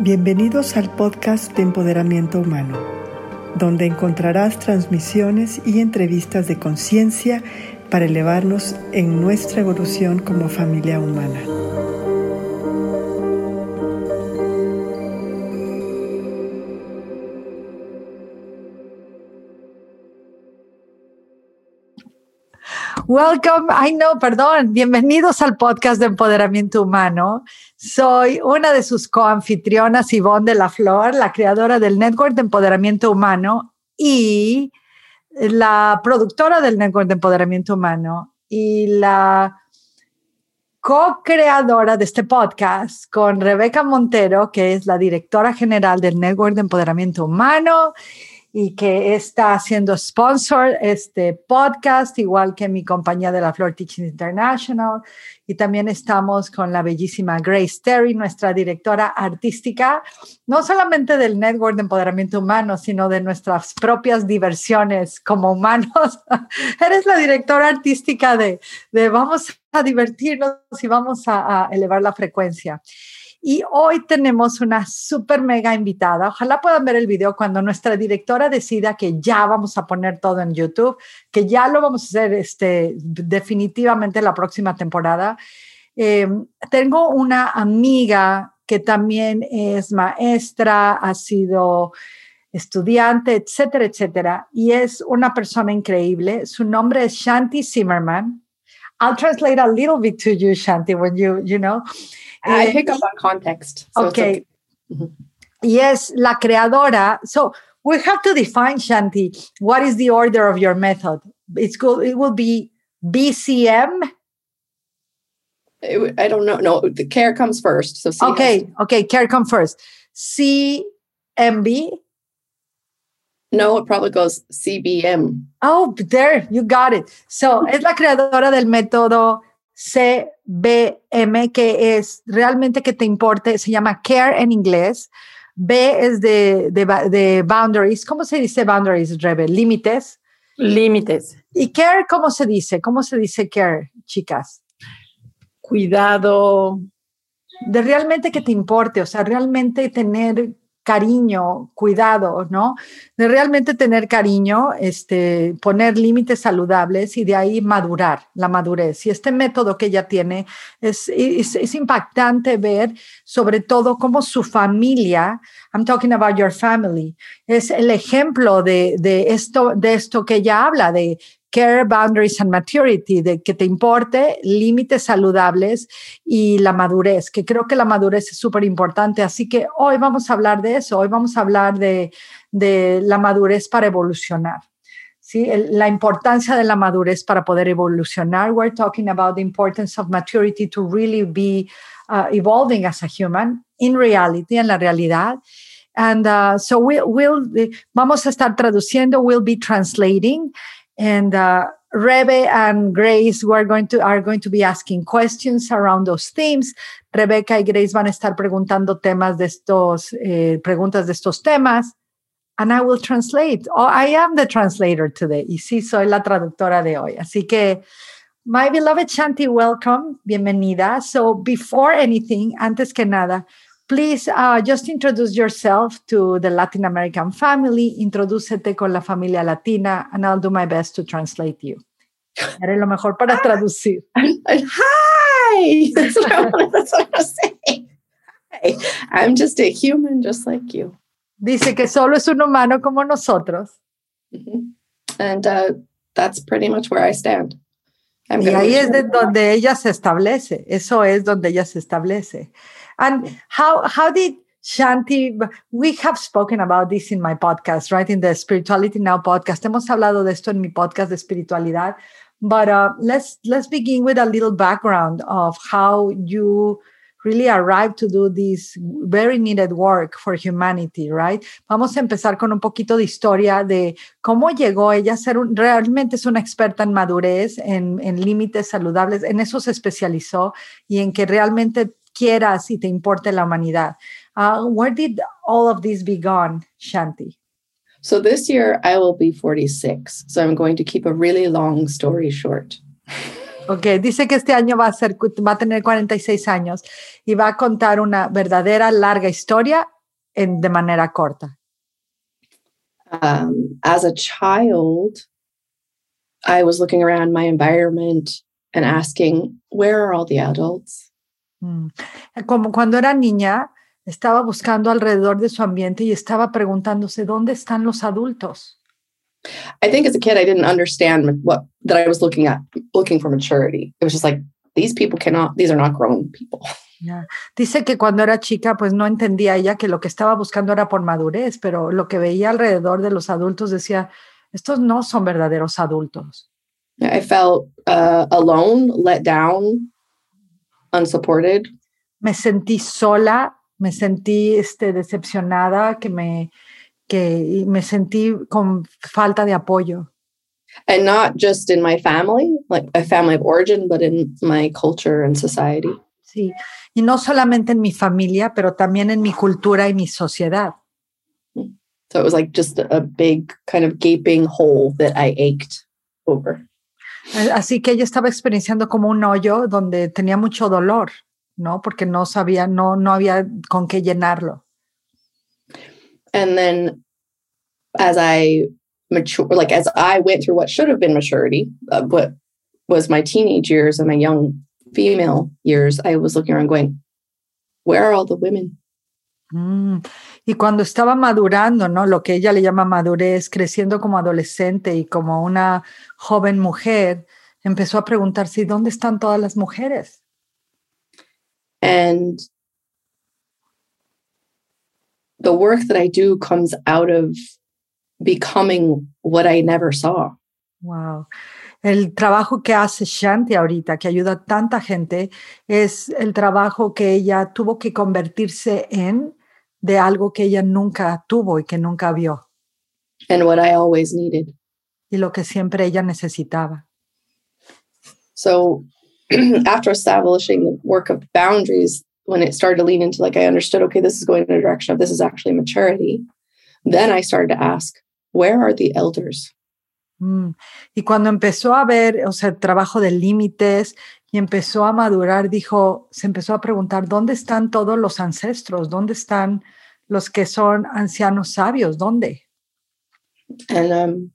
Bienvenidos al podcast de Empoderamiento Humano, donde encontrarás transmisiones y entrevistas de conciencia para elevarnos en nuestra evolución como familia humana. Welcome, ay no, perdón, bienvenidos al podcast de Empoderamiento Humano. Soy una de sus coanfitrionas, Ivonne de la Flor, la creadora del Network de Empoderamiento Humano y la productora del Network de Empoderamiento Humano y la co-creadora de este podcast con Rebeca Montero, que es la directora general del Network de Empoderamiento Humano y que está haciendo sponsor este podcast, igual que mi compañía de la Flor Teaching International. Y también estamos con la bellísima Grace Terry, nuestra directora artística, no solamente del Network de Empoderamiento Humano, sino de nuestras propias diversiones como humanos. Eres la directora artística de, de vamos a divertirnos y vamos a, a elevar la frecuencia. Y hoy tenemos una súper mega invitada. Ojalá puedan ver el video cuando nuestra directora decida que ya vamos a poner todo en YouTube, que ya lo vamos a hacer este, definitivamente la próxima temporada. Em, tengo una amiga que también es maestra, ha sido estudiante, etcétera, etcétera, y es una persona increíble. Su nombre es Shanti Zimmerman. I'll translate a little bit to you, Shanti, when you, you know. I pick eh, up on context. So okay. okay. Mm-hmm. Yes, la creadora. So we have to define, Shanti, what is the order of your method? It's good. It will be BCM. I don't know. No, the care comes first. So C okay, has- okay, care comes first. CMB. No, it probably goes CBM. Oh, there, you got it. So es la creadora del método CBM, que es realmente que te importe, se llama care en inglés. B es de, de, de boundaries. ¿Cómo se dice boundaries, Rebe? Límites. Límites. ¿Y care cómo se dice? ¿Cómo se dice care, chicas? Cuidado. De realmente que te importe, o sea, realmente tener cariño, cuidado, ¿no? De realmente tener cariño, este, poner límites saludables y de ahí madurar, la madurez. Y este método que ella tiene es, es, impactante ver sobre todo cómo su familia, I'm talking about your family, es el ejemplo de, de, esto, de esto que ella habla, de care, boundaries and maturity, de que te importe, límites saludables y la madurez, que creo que la madurez es súper importante. Así que hoy vamos a hablar de eso, hoy vamos a hablar de, de la madurez para evolucionar. ¿sí? La importancia de la madurez para poder evolucionar. We're talking about the importance of maturity to really be uh, evolving as a human in reality, en la realidad. And uh, so we, we'll, vamos a estar traduciendo, we'll be translating. And uh, Rebe and Grace were going to are going to be asking questions around those themes. Rebecca y Grace van a estar preguntando temas de estos eh, preguntas de estos temas. And I will translate. Oh, I am the translator today. Y sí, soy la traductora de hoy. Así que, my beloved Shanti, welcome. Bienvenida. So, before anything, antes que nada, please uh, just introduce yourself to the Latin American family. Introducete con la familia latina, and I'll do my best to translate you. Haré lo mejor para traducir. Hi! That's what, I, that's what I was saying. Hi. I'm just a human just like you. Dice que solo es un humano como nosotros. Mm-hmm. And uh, that's pretty much where I stand. I'm y ahí es de donde ella se establece. Eso es donde ella se establece. And how how did Shanti, we have spoken about this in my podcast, right? In the Spirituality Now podcast. Hemos hablado de esto en mi podcast de espiritualidad. But uh, let's let's begin with a little background of how you really arrived to do this very needed work for humanity, right? Vamos a empezar con un poquito de historia de cómo llegó ella a ser un, realmente es una experta en madurez, en, en límites saludables, en eso se especializó y en que realmente quieras y te importe la humanidad. Uh, where did all of this begin, Shanti? So this year I will be 46. So I'm going to keep a really long story short. Ok, dice que este año va a, ser, va a tener 46 años y va a contar una verdadera larga historia en, de manera corta. Um, as a child, I was looking around my environment and asking, where are all the adults? Mm. Como cuando era niña, estaba buscando alrededor de su ambiente y estaba preguntándose, ¿dónde están los adultos? I think as a kid, I didn't understand what that I was looking at, looking for maturity. It was just like, these people cannot, these are not grown people. Yeah. Dice que cuando era chica, pues no entendía ella que lo que estaba buscando era por madurez, pero lo que veía alrededor de los adultos decía, estos no son verdaderos adultos. I felt uh, alone, let down, unsupported. Me sentí sola, me sentí este, decepcionada, que me, que me sentí con falta de apoyo. And not just in my family, like a family of origin, but in my culture and society. Sí, y no solamente en mi familia, pero también en mi cultura y mi sociedad. So it was like just a big kind of gaping hole that I ached over. Así que ella estaba experienciando como un hoyo donde tenía mucho dolor, ¿no? Porque no sabía, no, no había con qué llenarlo. And then as I mature, like as I went through what should have been maturity, uh, what was my teenage years and my young female years, I was looking around going, where are all the women? Mm. Y cuando estaba madurando, ¿no? Lo que ella le llama madurez, creciendo como adolescente y como una joven mujer, empezó a preguntarse, ¿dónde están todas las mujeres? And the work that I do comes out of becoming what I never saw. Wow. El trabajo que hace Shanti ahorita, que ayuda a tanta gente, es el trabajo que ella tuvo que convertirse en de algo que ella nunca tuvo y que nunca vio. And what I always needed. Y lo que siempre ella necesitaba. So after establishing the work of boundaries, when it started to lean into like I understood, okay, this is going in a direction of this is actually maturity, then I started to ask, where are the elders? Mm. Y cuando empezó a ver, o sea, el trabajo de límites y empezó a madurar, dijo, se empezó a preguntar, ¿dónde están todos los ancestros? ¿Dónde están los que son ancianos sabios? ¿Dónde? And um,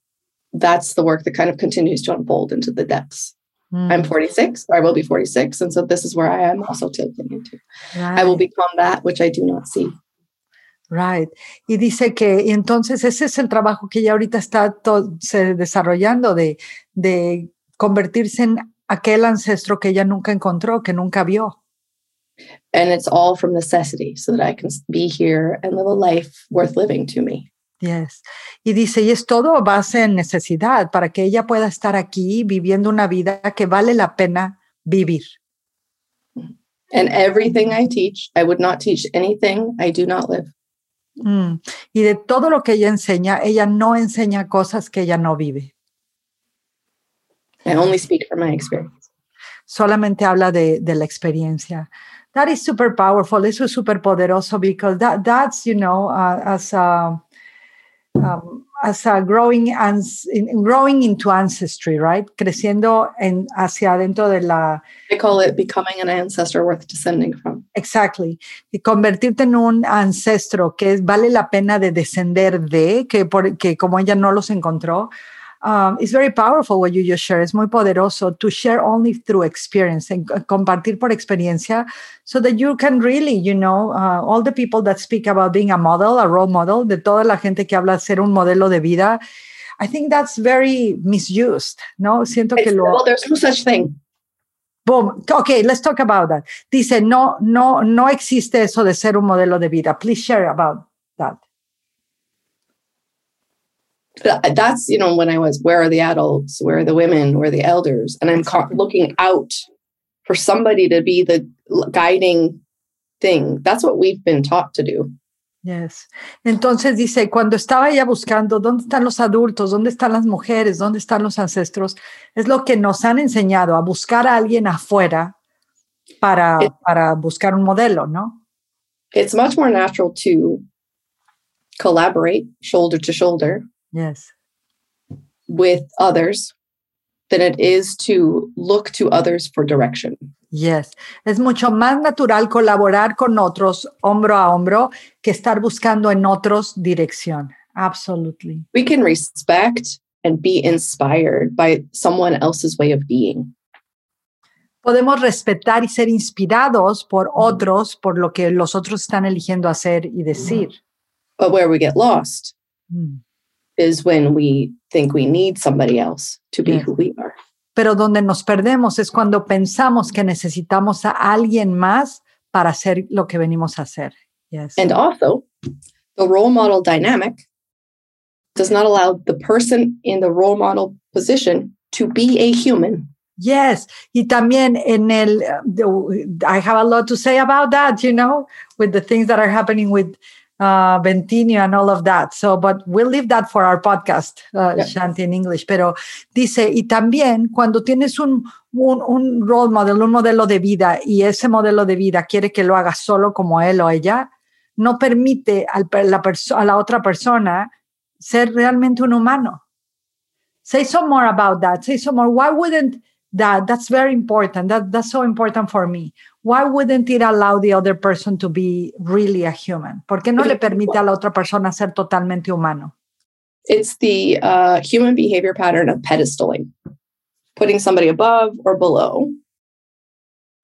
that's the work that kind of continues to unfold into the depths. Mm. I'm 46, or I will be 46. And so this is where I am also tilting into. Right. I will become that which I do not see. Right. Y dice que y entonces ese es el trabajo que ya ahorita está se desarrollando de, de convertirse en aquel ancestro que ella nunca encontró, que nunca vio. And it's all from necessity so that I can be here and live a life worth living to me. Yes. Y dice, y es todo base en necesidad para que ella pueda estar aquí viviendo una vida que vale la pena vivir. And everything I teach, I would not teach anything I do not live. Mm. Y de todo lo que ella enseña, ella no enseña cosas que ella no vive. I only speak from my experience. Solamente habla de, de la experiencia. That is super powerful. Eso es super poderoso because that, that's, you know, uh, as a, um, as a growing, ans growing into ancestry, right? Creciendo en, hacia adentro de la... I call it becoming an ancestor worth descending from. Exactly. Y convertirte en un ancestro que vale la pena de descender de, que, por, que como ella no los encontró, um, it's very powerful what you just share. Es muy poderoso to share only through experience and compartir por experiencia so that you can really, you know, uh, all the people that speak about being a model, a role model, de toda la gente que habla de ser un modelo de vida, I think that's very misused, ¿no? Siento que lo... Well, there's no such thing. Boom. Okay, let's talk about that. Dice, no, no, no existe eso de ser un modelo de vida. Please share about that. That's you know when i was where are the adults? Where are the women? Where are the elders? And i'm looking out for somebody to be the guiding thing. That's what we've been taught to do. Yes. Entonces dice, cuando estaba ella buscando dónde están los adultos, dónde están las mujeres, dónde están los ancestros, es lo que nos han enseñado a buscar a alguien afuera para, it, para buscar un modelo, ¿no? It's much more natural to collaborate shoulder to shoulder Yes. With others than it is to look to others for direction. Yes. Es mucho más natural colaborar con otros hombro a hombro que estar buscando en otros dirección. Absolutely. We can respect and be inspired by someone else's way of being. Podemos respetar y ser inspirados por otros, por lo que los otros están eligiendo hacer y decir. But where we get lost Mm. Is when we think we need somebody else to be Yes. who we are. Pero donde nos perdemos es cuando pensamos que necesitamos a alguien más para hacer lo que venimos a hacer. Yes. And also, the role model dynamic does not allow the person in the role model position to be a human. Yes, y también en el, uh, I have a lot to say about that, you know, with the things that are happening with uh, Bentinho and all of that. So, but we'll leave that for our podcast, uh, Yeah. Shanti in English. Pero dice, y también cuando tienes un, un, un role model, un modelo de vida, y ese modelo de vida quiere que lo haga solo como él o ella, no permite al per- la a la otra persona ser realmente un humano. Say some more about that. Say some more. Why wouldn't that? That's very important. That that's so important for me. Why wouldn't it allow the other person to be really a human? ¿Por qué no le permite a la otra persona ser totalmente humano? It's the uh, human behavior pattern of pedestaling, putting somebody above or below.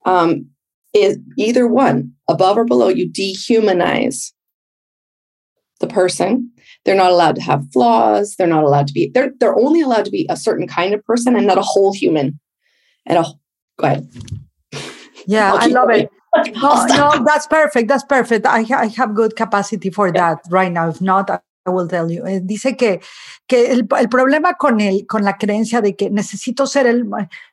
Um, is either one, above or below, you dehumanize the person. They're not allowed to have flaws. They're not allowed to be. They're they're only allowed to be a certain kind of person and not a whole human. And a go ahead. Yeah, I love it. No, no, that's perfect. That's perfect. I, ha- I have good capacity for that right now. If not, I I will tell you. Eh, Dice que, que el, el problema con, el, con la creencia de que necesito ser el,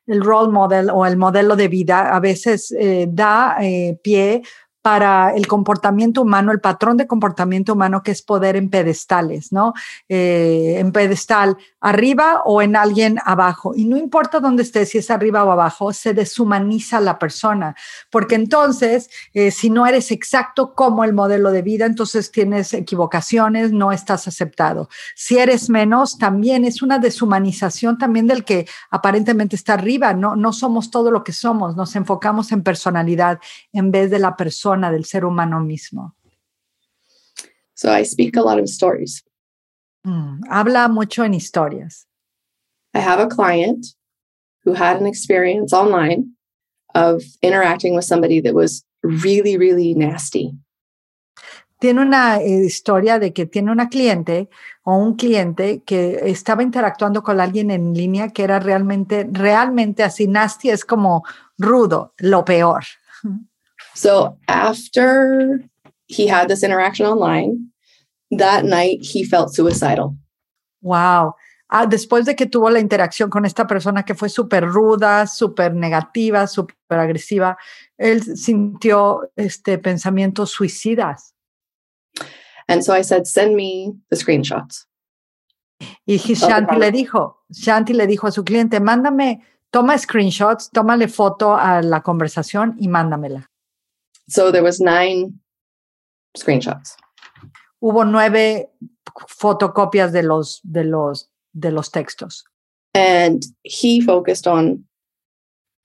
el role model o el modelo de vida a veces eh, da eh, pie para el comportamiento humano, el patrón de comportamiento humano que es poder en pedestales, ¿no? Eh, en pedestal arriba o en alguien abajo. Y no importa dónde esté, si es arriba o abajo, se deshumaniza la persona, porque entonces, eh, si no eres exacto como el modelo de vida, entonces tienes equivocaciones, no estás aceptado. Si eres menos, también es una deshumanización también del que aparentemente está arriba, no, no somos todo lo que somos, nos enfocamos en personalidad en vez de la persona, del ser humano mismo. So I speak a lot of stories. Mm, habla mucho en historias. I have a client who had an experience online of interacting with somebody that was really, really nasty. Tiene una eh, historia de que tiene una cliente o un cliente que estaba interactuando con alguien en línea que era realmente, realmente así nasty, es como rudo, lo peor. So after he had this interaction online, that night he felt suicidal. Wow. Ah, después de que tuvo la interacción con esta persona que fue súper ruda, súper negativa, súper agresiva, él sintió este pensamientos suicidas. And so I said, send me the screenshots. Y he- Shanti le dijo, Shanti le dijo a su cliente, mándame, toma screenshots, tómale foto a la conversación y mándamela. So there was nine screenshots. Hubo nueve fotocopias de los, de los, de los textos. And he focused on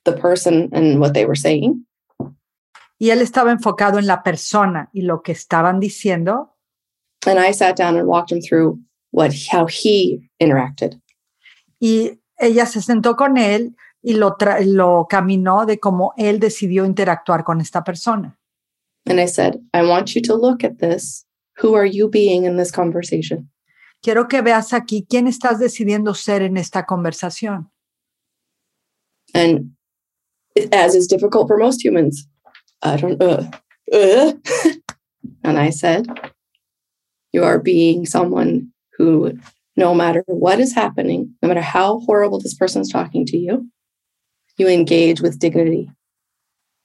the person and what they were saying. Y él estaba enfocado en la persona y lo que estaban diciendo. And I sat down and walked him through what how he interacted. Y ella se sentó con él y lo, tra- lo caminó de cómo él decidió interactuar con esta persona. And I said, I want you to look at this. Who are you being in this conversation? Quiero que veas aquí quién estás decidiendo ser en esta conversación. And as is difficult for most humans, I don't uh, uh. and I said, You are being someone who, no matter what is happening, no matter how horrible this person is talking to you, you engage with dignity.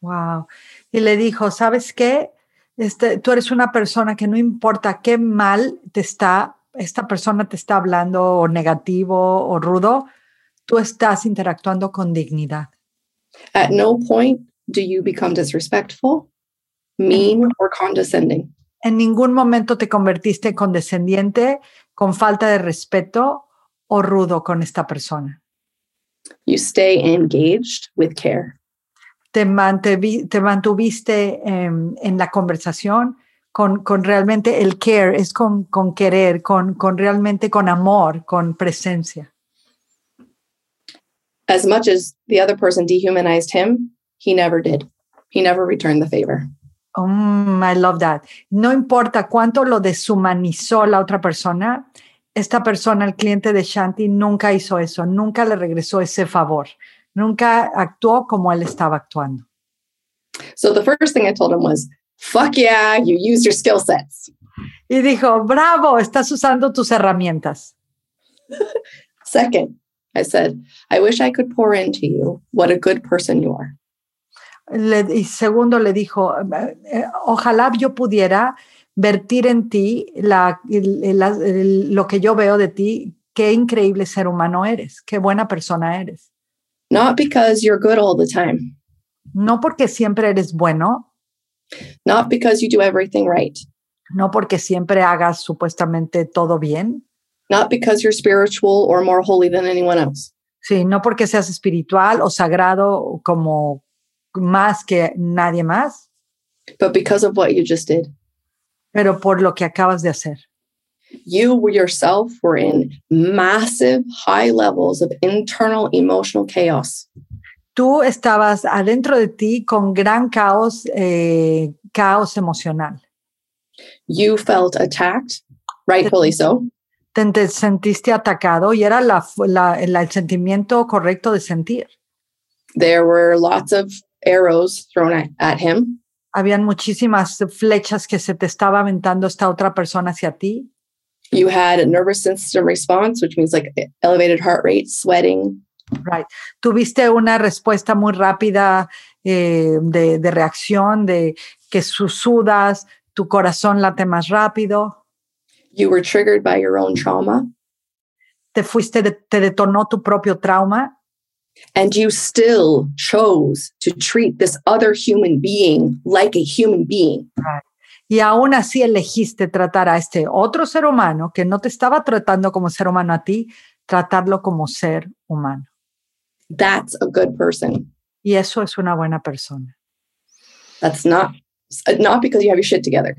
Wow. Y le dijo, ¿sabes qué? Este, tú eres una persona que no importa qué mal te está, esta persona te está hablando o negativo o rudo, tú estás interactuando con dignidad. At no point do you become disrespectful, mean, or condescending. En ningún momento te convertiste en condescendiente, con falta de respeto o rudo con esta persona. You stay engaged with care. Te, mantevi- te mantuviste em, en la conversación con, con realmente el care, es con, con querer, con, con realmente con amor, con presencia. As much as the other person dehumanized him, he never did. He never returned the favor. Mm, I love that. No importa cuánto lo deshumanizó la otra persona, esta persona, el cliente de Shanti, nunca hizo eso, nunca le regresó ese favor, nunca actuó como él estaba actuando. So the first thing I told him was, fuck yeah, you use your skill sets. Y dijo, bravo, estás usando tus herramientas. Second, I said, I wish I could pour into you what a good person you are. Le- y segundo le dijo, eh, ojalá yo pudiera vertir en ti la- la- lo que yo veo de ti, qué increíble ser humano eres, qué buena persona eres. Not because you're good all the time, No porque siempre eres bueno, not because you do everything right, no porque siempre hagas supuestamente todo bien, not because you're spiritual or more holy than anyone else, sí, no porque seas espiritual o sagrado como más que nadie más, but because of what you just did. Pero por lo que acabas de hacer. You yourself were in massive high levels of internal emotional chaos. Tú estabas adentro de ti con gran caos, eh, caos emocional. You felt attacked, rightfully so. Te, te sentiste atacado y era la, la- la- el sentimiento correcto de sentir. There were lots of arrows thrown at, at him. Habían muchísimas flechas que se te estaba aventando esta otra persona hacia ti. You had a nervous system response, which means like elevated heart rate, sweating. Right. Tuviste una respuesta muy rápida eh, de, de reacción, de que susudas, tu corazón late más rápido, You were triggered by your own trauma, te fuiste, de- te detonó tu propio trauma and you still chose to treat this other human being like a human being. y aún así elegiste tratar a este otro ser humano que no te estaba tratando como ser humano a ti, tratarlo como ser humano. That's a good person. Y eso es una buena persona. That's not not because you have your shit together.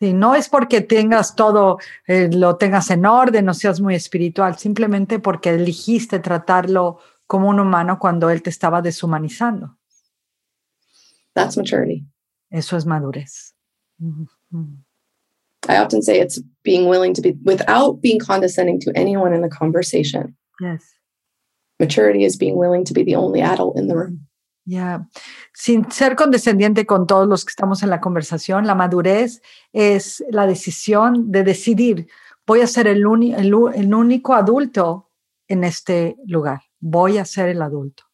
Sí, no es porque tengas todo, eh, lo tengas en orden o seas muy espiritual, simplemente porque elegiste tratarlo como un humano cuando él te estaba deshumanizando. That's maturity. Eso es madurez. I often say it's being willing to be without being condescending to anyone in the conversation. Yes. Maturity is being willing to be the only adult in the room. Ya. Sin ser condescendiente con todos los que estamos en la conversación, la madurez es la decisión de decidir, voy a ser el, el único adulto en este lugar, voy a ser el adulto.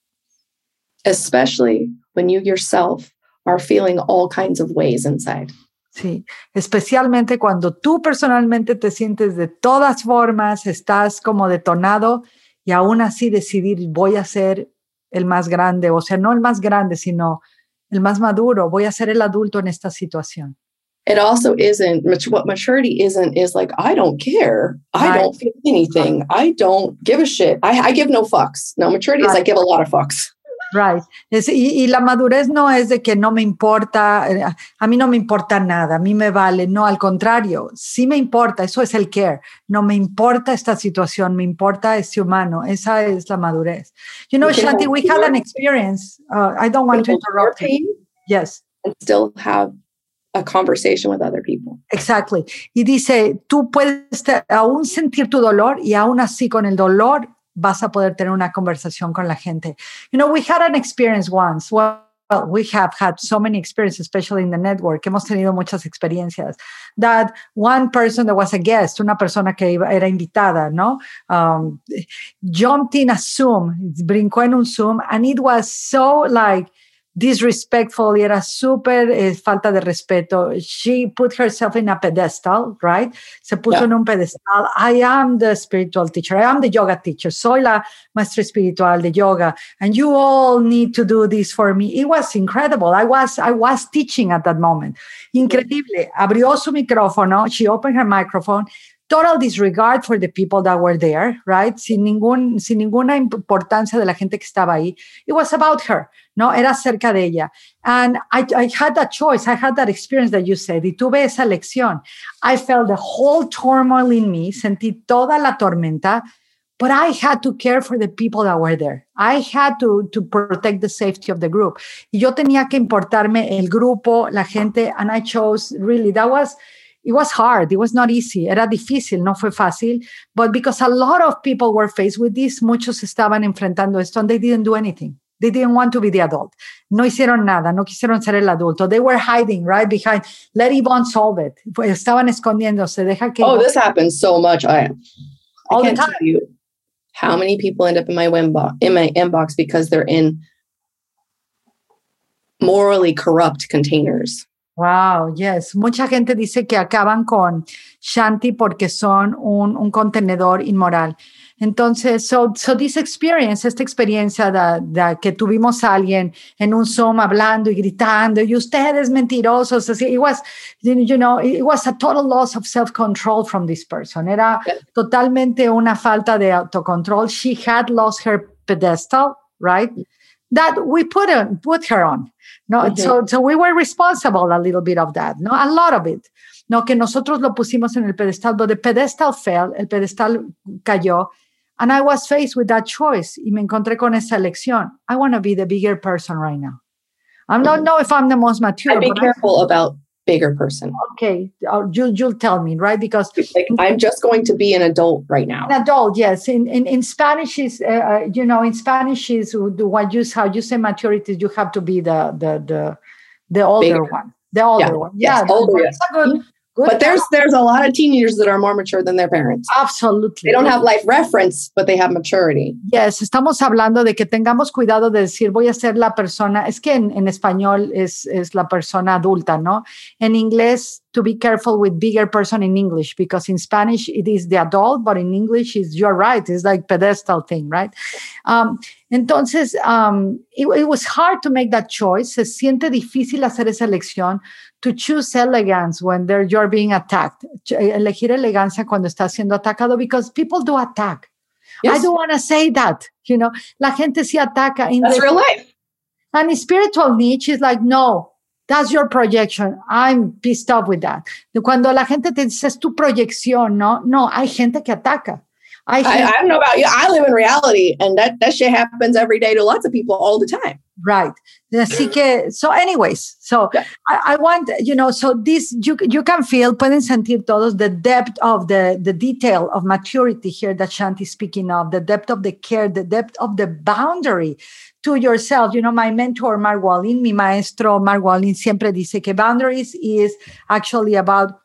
especially when you yourself are feeling all kinds of ways inside. Sí, especialmente cuando tú personalmente te sientes de todas formas, estás como detonado y aún así decidir voy a ser el más grande, o sea, no el más grande, sino el más maduro, voy a ser el adulto en esta situación. It also isn't what maturity isn't is like I don't care. I Right. don't feel anything. I don't give a shit. I, I give no fucks. No, maturity is I give a lot of fucks. Right. Es- y, y la madurez no es de que no me importa, eh, a mí no me importa nada, a mí me vale, no, al contrario, sí me importa, eso es el care, no me importa esta situación, me importa este humano, esa es la madurez. You know, You Shanti, we had an experience, uh, I don't want to interrupt you. Yes, and still have a conversation with other people. exactly. Y dice, tú puedes aún sentir tu dolor y aún así con el dolor vas a poder tener una conversación con la gente. You know, we had an experience once. Well, we have had so many experiences, especially in the network. Hemos tenido muchas experiencias. That one person that was a guest, una persona que era invitada, ¿no? Um, jumped in a Zoom, brincó en un Zoom, and it was so like disrespectful era súper eh, falta de respeto. She put herself in a pedestal, right? Se puso Yeah. en un pedestal. I am the spiritual teacher. I am the yoga teacher. Soy la maestra espiritual de yoga, and you all need to do this for me. It was incredible. I was I was teaching at that moment. Increíble. Abrió su micrófono. She opened her microphone. Total disregard for the people that were there, right? Sin, ningún, sin ninguna importancia de la gente que estaba ahí. It was about her, ¿no? Era cerca de ella. And I, I had that choice. I had that experience that you said. Y tuve esa lección. I felt the whole turmoil in me. Sentí toda la tormenta. But I had to care for the people that were there. I had to, to protect the safety of the group. Y yo tenía que importarme el grupo, la gente, and I chose really, that was, it was hard. It was not easy. Era difícil, no fue fácil. But because a lot of people were faced with this, muchos estaban enfrentando esto and they didn't do anything. They didn't want to be the adult. No hicieron nada, no quisieron ser el adulto. They were hiding right behind, let Yvonne solve it. Estaban escondiéndose. Deja que oh, this happens so much. I, All I can't the time. tell you how many people end up in my inbox, in my inbox because they're in morally corrupt containers. Wow, yes. Mucha gente dice que acaban con Shanti porque son un, contenedor inmoral. Entonces, so, so this experience, esta experiencia de, que tuvimos alguien en un Zoom hablando y gritando, y ustedes mentirosos, así, it was, you know, it was a total loss of self-control from this person. Era totalmente una falta de autocontrol. She had lost her pedestal, right? That we put, put her on. No, -hmm. so, so we were responsible a little bit of that, no, a lot of it. No, que nosotros lo pusimos en el pedestal, but the pedestal fell, el pedestal cayó, and I was faced with that choice. Y me encontré con esa elección. I want to be the bigger person right now. I don't mm-hmm. know if I'm the most mature. Be careful I, about bigger person. Okay, uh, you you'll tell me, right? Because like, I'm just going to be an adult right now. An adult, yes. In in, in Spanish is uh, uh you know in Spanish is what you how you say maturity. You have to be the the the the older bigger. one, the older yeah. one. Yeah, yes, older. Yes. Good, but there's there's a lot of teenagers that are more mature than their parents. Absolutely. They don't have life reference, but they have maturity. Yes, estamos hablando de que tengamos cuidado de decir voy a ser la persona, es que en, en español es, es la persona adulta, ¿no? En inglés to be careful with bigger person in English because in Spanish it is the adult, but in English is you're right. It's like pedestal thing, right? Um, entonces, um, it, it, was hard to make that choice. Se siente difícil hacer esa elección. To choose elegance when they're, you're being attacked. Eh, elegir elegancia cuando estás siendo atacado because people do attack. Yes. I don't want to say that. You know, la gente sí ataca. In That's real life. And spiritual niche is like, no, That's your projection. I'm pissed off with that. Cuando la gente te dice es tu proyección, no, no, hay gente que ataca. I, I, don't know about you. I live in reality, and that that shit happens every day to lots of people all the time. Right. Así que, so, anyways, so yeah. I, I, want you know, so this you you can feel, pueden sentir todos the depth of the the detail of maturity here that Shanti is speaking of, the depth of the care, the depth of the boundary to yourself. You know, my mentor, Mark Wallin, mi maestro, Mark Wallin, siempre dice que boundaries is actually about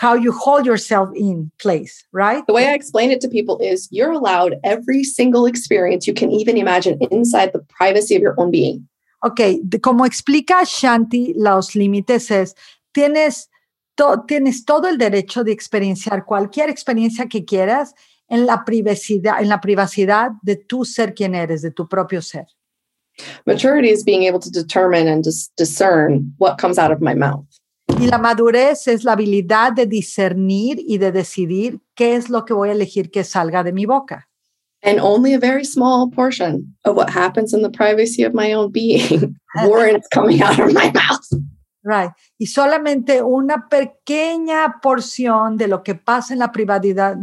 how you hold yourself in place, right? The way I explain it to people is you're allowed every single experience you can even imagine inside the privacy of your own being. Ok, como explica Shanti, los límites es, tienes, to, tienes todo el derecho de experienciar cualquier experiencia que quieras en la privacidad, en la privacidad de tu ser quien eres, de tu propio ser. Maturity is being able to determine and dis discern what comes out of my mouth. Y la madurez es la habilidad de discernir y de decidir qué es lo que voy a elegir que salga de mi boca. And only a very small portion of what happens in the privacy of my own being warrants coming out of my mouth. Right. Y solamente una pequeña porción de lo que pasa en la privacidad,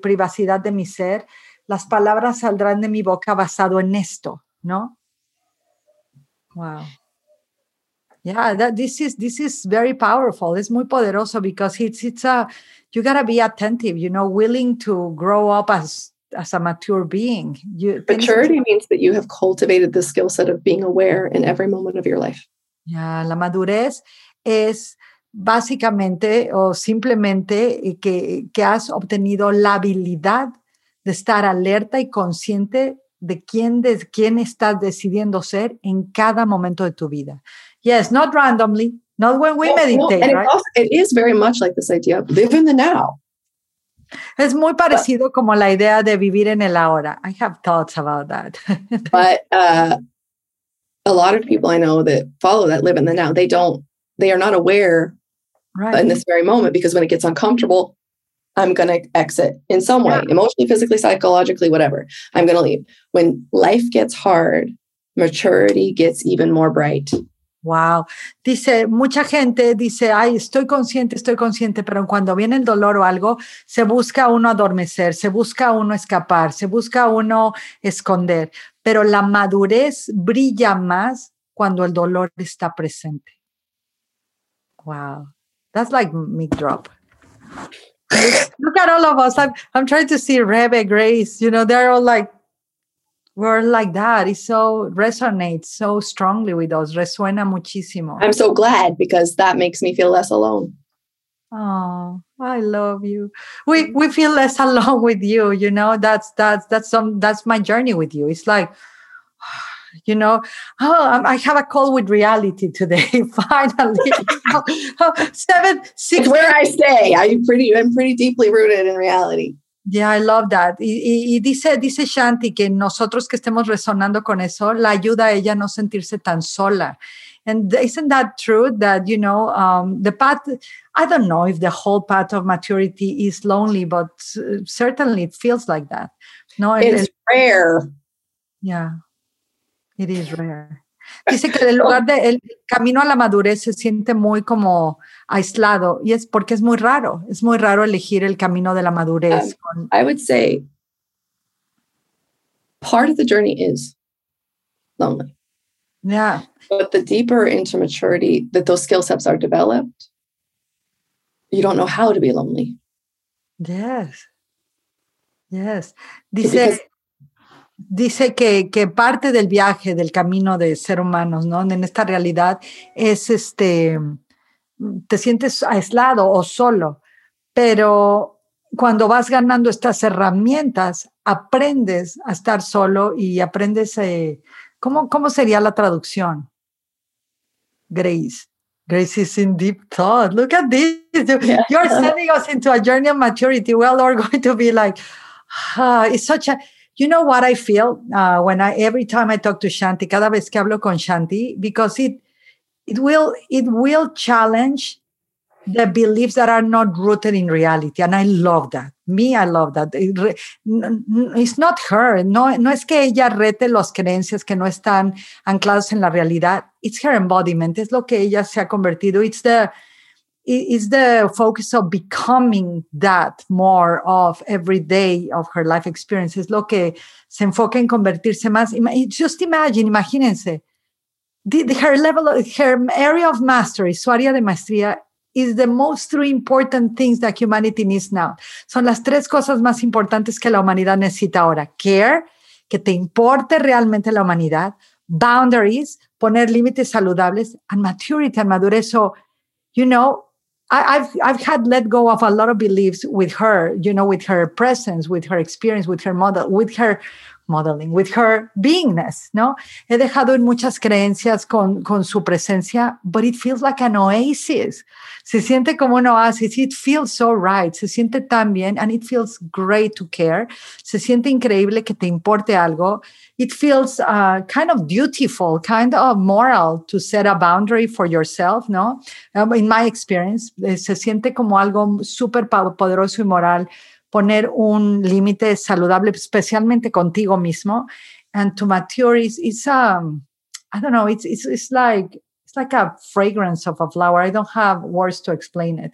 privacidad de mi ser, las palabras saldrán de mi boca basado en esto, ¿no? Wow. Yeah, that this is this is very powerful. It's muy poderoso because it's it's a you gotta be attentive, you know, willing to grow up as as a mature being. You, Maturity means that you have cultivated the skill set of being aware in every moment of your life. Yeah, la madurez es básicamente o simplemente que, que has obtenido la habilidad de estar alerta y consciente de quién, de quién estás decidiendo ser en cada momento de tu vida. Yes, not randomly, not when we meditate. and right? it, also, it is very much like this idea of live in the now. Es muy parecido but, como la idea de vivir en el ahora. I have thoughts about that. but uh, a lot of people I know that follow that live in the now, they don't, they are not aware right. in this very moment because when it gets uncomfortable, I'm going to exit in some way, Yeah. emotionally, physically, psychologically, whatever. I'm going to leave. When life gets hard, maturity gets even more bright. Wow. Dice, mucha gente dice, ay, estoy consciente, estoy consciente, pero cuando viene el dolor o algo, se busca uno adormecer, se busca uno escapar, se busca uno esconder, pero la madurez brilla más cuando el dolor está presente. Wow. That's like mic drop. Look at all of us. I'm, I'm trying to see Rebe, Grace, you know, they're all like, we're like that. It so resonates so strongly with us. Resuena muchísimo. I'm so glad because that makes me feel less alone. Oh, I love you. We we feel less alone with you. You know, that's that's that's some that's my journey with you. It's like, you know, oh, I'm- I have a call with reality today. Finally, seven six. It's where I stay. I'm pretty I'm pretty deeply rooted in reality. Yeah, I love that. Y, y- dice, dice Shanti que nosotros que estemos resonando con eso, la ayuda a ella a no sentirse tan sola. And isn't that true that, you know, um, the path, I don't know if the whole path of maturity is lonely, but uh, certainly it feels like that. No, It's rare. yeah, it is rare. Dice que el lugar de el camino a la madurez se siente muy como aislado y es porque es muy raro, es muy raro elegir el camino de la madurez. con- I would say part of the journey is lonely. yeah, But the deeper into maturity that those skill sets are developed, you don't know how to be lonely. Yes. Yes. Dice, dice que, que parte del viaje, del camino de ser humanos, ¿no? En esta realidad es este, te sientes aislado o solo, pero cuando vas ganando estas herramientas, aprendes a estar solo y aprendes, eh, ¿cómo, ¿cómo sería la traducción? Grace. Grace is in deep thought. Look at this. Yeah. You're sending us into a journey of maturity. We're all going to be like, ah, it's such a, you know what I feel uh, when I, every time I talk to Shanti, cada vez que hablo con Shanti, because it, it will, it will challenge the beliefs that are not rooted in reality. And I love that. Me, I love that. It It's not her. No, no es que ella rete las creencias que no están ancladas en la realidad. It's her embodiment. Es lo que ella se ha convertido. It's the, it's the focus of becoming that more of every day of her life experience. Es lo que se enfoca en convertirse más. Just imagine, imagínense. The- her level, of, her area of mastery, su área de maestría is the most three important things that humanity needs now. Son las tres cosas más importantes que la humanidad necesita ahora. Care, que te importe realmente la humanidad. Boundaries, poner límites saludables. And maturity and madurez. So, you know, I, I've, I've had let go of a lot of beliefs with her, you know, with her presence, with her experience, with her model, with her modeling, with her beingness, ¿no? He dejado en muchas creencias con, con su presencia, but it feels like an oasis. Se siente como un oasis. It feels so right. Se siente tan bien and it feels great to care. Se siente increíble que te importe algo. It feels uh, kind of dutiful, kind of moral to set a boundary for yourself, ¿no? Um, in my experience, eh, se siente como algo súper poderoso y moral poner un límite saludable, especialmente contigo mismo. And to mature is, is um, I don't know, it's, it's, it's like, it's like a fragrance of a flower. I don't have words to explain it.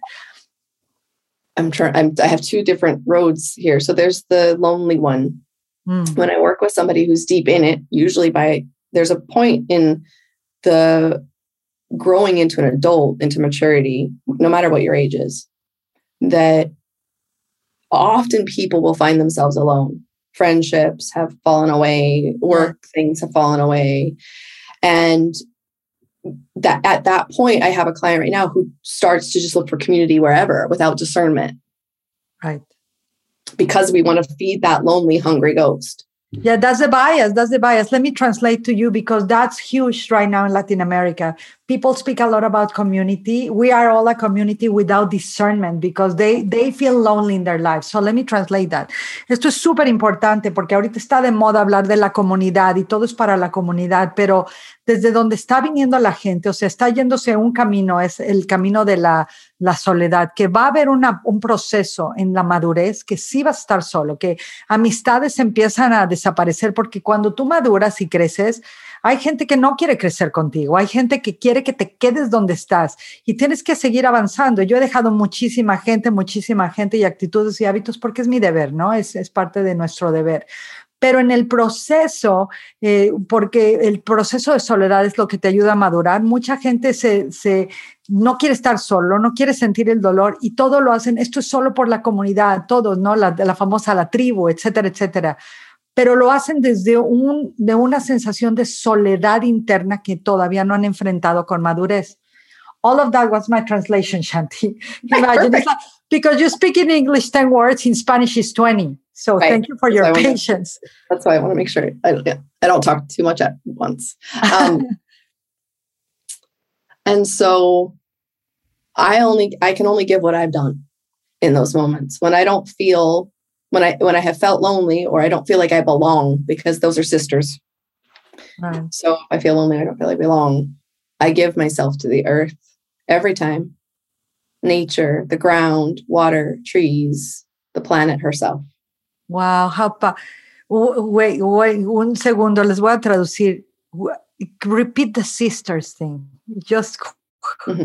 I'm trying I'm, I have two different roads here. So there's the lonely one. Mm, When I work with somebody who's deep in it, usually by there's a point in the growing into an adult, into maturity, no matter what your age is, that often people will find themselves alone. Friendships have fallen away, work things have fallen away. And that at that point, I have a client right now who starts to just look for community wherever without discernment right. because we want to feed that lonely, hungry ghost. Yeah, that's the bias. That's the bias. Let me translate to you because that's huge right now in Latin America. People speak a lot about community. We are all a community without discernment because they, they feel lonely in their lives. So let me translate that. Esto es súper importante porque ahorita está de moda hablar de la comunidad y todo es para la comunidad, pero desde donde está viniendo la gente, o sea, está yéndose un camino, es el camino de la, la soledad, que va a haber una, un proceso en la madurez que sí va a estar solo, que amistades empiezan a desaparecer porque cuando tú maduras y creces, hay gente que no quiere crecer contigo, hay gente que quiere que te quedes donde estás y tienes que seguir avanzando. Yo he dejado muchísima gente, muchísima gente y actitudes y hábitos porque es mi deber, ¿no? Es, es parte de nuestro deber pero en el proceso, eh, porque el proceso de soledad es lo que te ayuda a madurar, mucha gente se, se, no quiere estar solo, no quiere sentir el dolor y todo lo hacen, esto es solo por la comunidad, todos, ¿no? La, la famosa la tribu, etcétera, etcétera. Pero lo hacen desde un, de una sensación de soledad interna que todavía no han enfrentado con madurez. All of that was my translation, Shanti. Imagine, like, because you speak in English 10 words, in Spanish is 20. So right. thank you for your patience. To, that's why I want to make sure I, I don't talk too much at once. Um, and so I only I can only give what I've done in those moments when I don't feel when I when I have felt lonely or I don't feel like I belong because those are sisters. Right. So I feel lonely, I don't feel like I belong. I give myself to the earth every time. Nature, the ground, water, trees, the planet herself. Wow, how pa- wait, wait, un segundo, les voy a traducir. Repeat the sisters thing. Just mm-hmm.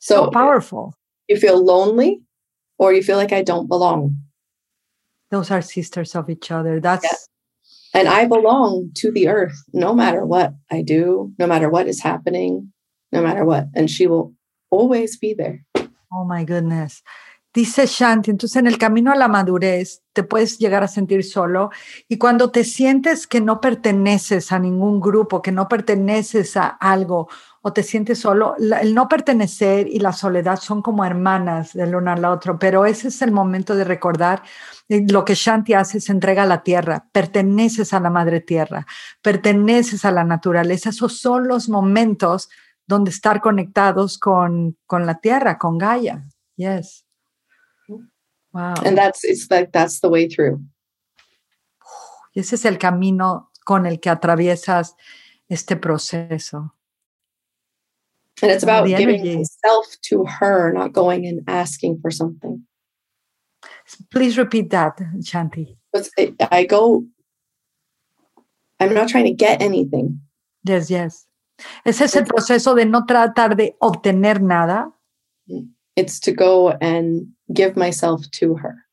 so, so powerful. You feel lonely or you feel like I don't belong. Those are sisters of each other. That's yeah. and I belong to the earth no matter what I do, no matter what is happening, no matter what. And she will always be there. Oh my goodness. Dice Shanti, entonces en el camino a la madurez te puedes llegar a sentir solo y cuando te sientes que no perteneces a ningún grupo, que no perteneces a algo o te sientes solo, el no pertenecer y la soledad son como hermanas del uno al otro, pero ese es el momento de recordar eh, lo que Shanti hace es entrega a la tierra, perteneces a la madre tierra, perteneces a la naturaleza, esos son los momentos donde estar conectados con, con la tierra, con Gaia. Yes. Wow. And that's it's like that's the way through. Y ese es el camino con el que atraviesas este proceso. And it's about giving yourself to her, not going and asking for something. Please repeat that, Shanti. I go, I'm not trying to get anything. Yes, yes. Ese es el proceso de no tratar de obtener nada. It's to go and give myself to her.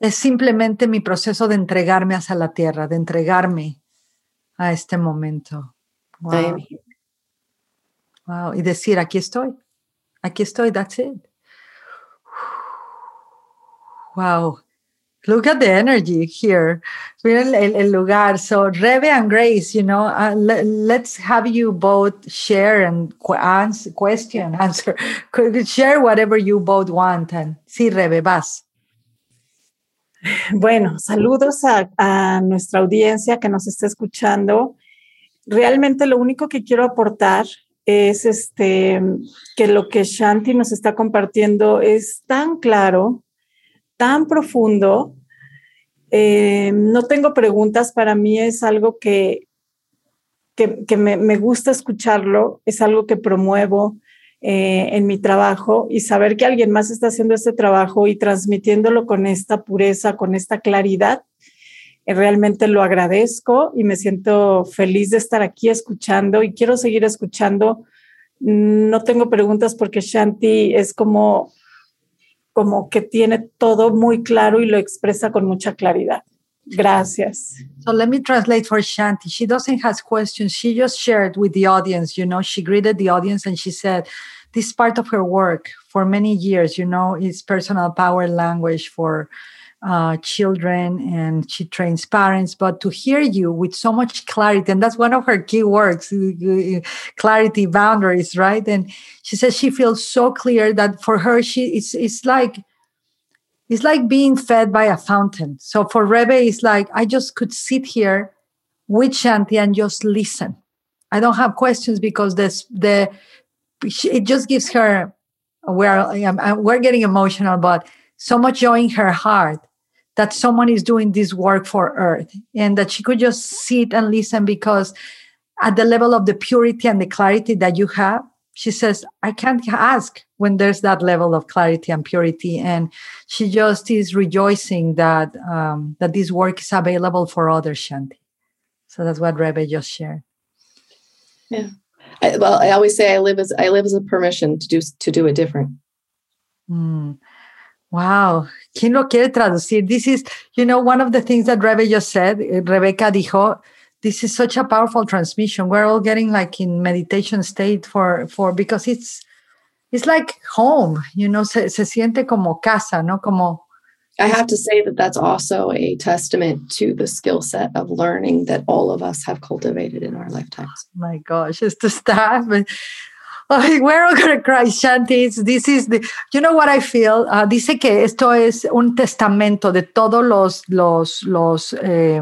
Es simplemente mi proceso de entregarme hacia la tierra, de entregarme a este momento. Wow. wow. Y decir, aquí estoy. Aquí estoy, that's it. Wow. Look at the energy here. el, el, lugar. So, Rebe and Grace, you know, uh, let, us have you both share and answer, question, answer, share whatever you both want. And sí, Rebe, vas. Bueno, saludos a, a nuestra audiencia que nos está escuchando. Realmente lo único que quiero aportar es este que lo que Shanti nos está compartiendo es tan claro, tan profundo eh, no tengo preguntas, para mí es algo que, que, me, gusta escucharlo, es algo que promuevo eh, en mi trabajo y saber que alguien más está haciendo este trabajo y transmitiéndolo con esta pureza, con esta claridad, eh, realmente lo agradezco y me siento feliz de estar aquí escuchando y quiero seguir escuchando. No tengo preguntas porque Shanti es como como que tiene todo muy claro y lo expresa con mucha claridad. Gracias. So let me translate for Shanti. She doesn't have questions. She just shared with the audience, you know, she greeted the audience and she said, this part of her work for many years, you know, is personal power language for uh, children and she trains parents. But to hear you with so much clarity, and that's one of her key works clarity, boundaries, right? And she says she feels so clear that for her, she it's, it's like it's like being fed by a fountain. So for Rebe, it's like I just could sit here with Shanti and just listen. I don't have questions because this the it just gives her we're we're getting emotional, but so much joy in her heart that someone is doing this work for Earth, and that she could just sit and listen because at the level of the purity and the clarity that you have, she says, I can't ask when there's that level of clarity and purity. And she just is rejoicing that um, that this work is available for others, Shanti. So that's what Rebe just shared. Yeah. I, well, I always say I live as I live as a permission to do to do it different. Mm. Wow. ¿Quién lo quiere traducir? This is, you know, one of the things that Rebe just said, eh, Rebecca dijo, this is such a powerful transmission we're all getting like in meditation state for for because it's it's like home you know se, se siente como casa no como I have to say that that's also a testament to the skill set of learning that all of us have cultivated in our lifetimes. Oh my gosh, it's the stuff. Ay, we're all gonna cry, Shanti. This is the, you know what I feel. Uh, dice que esto es un testamento de todos los los los eh,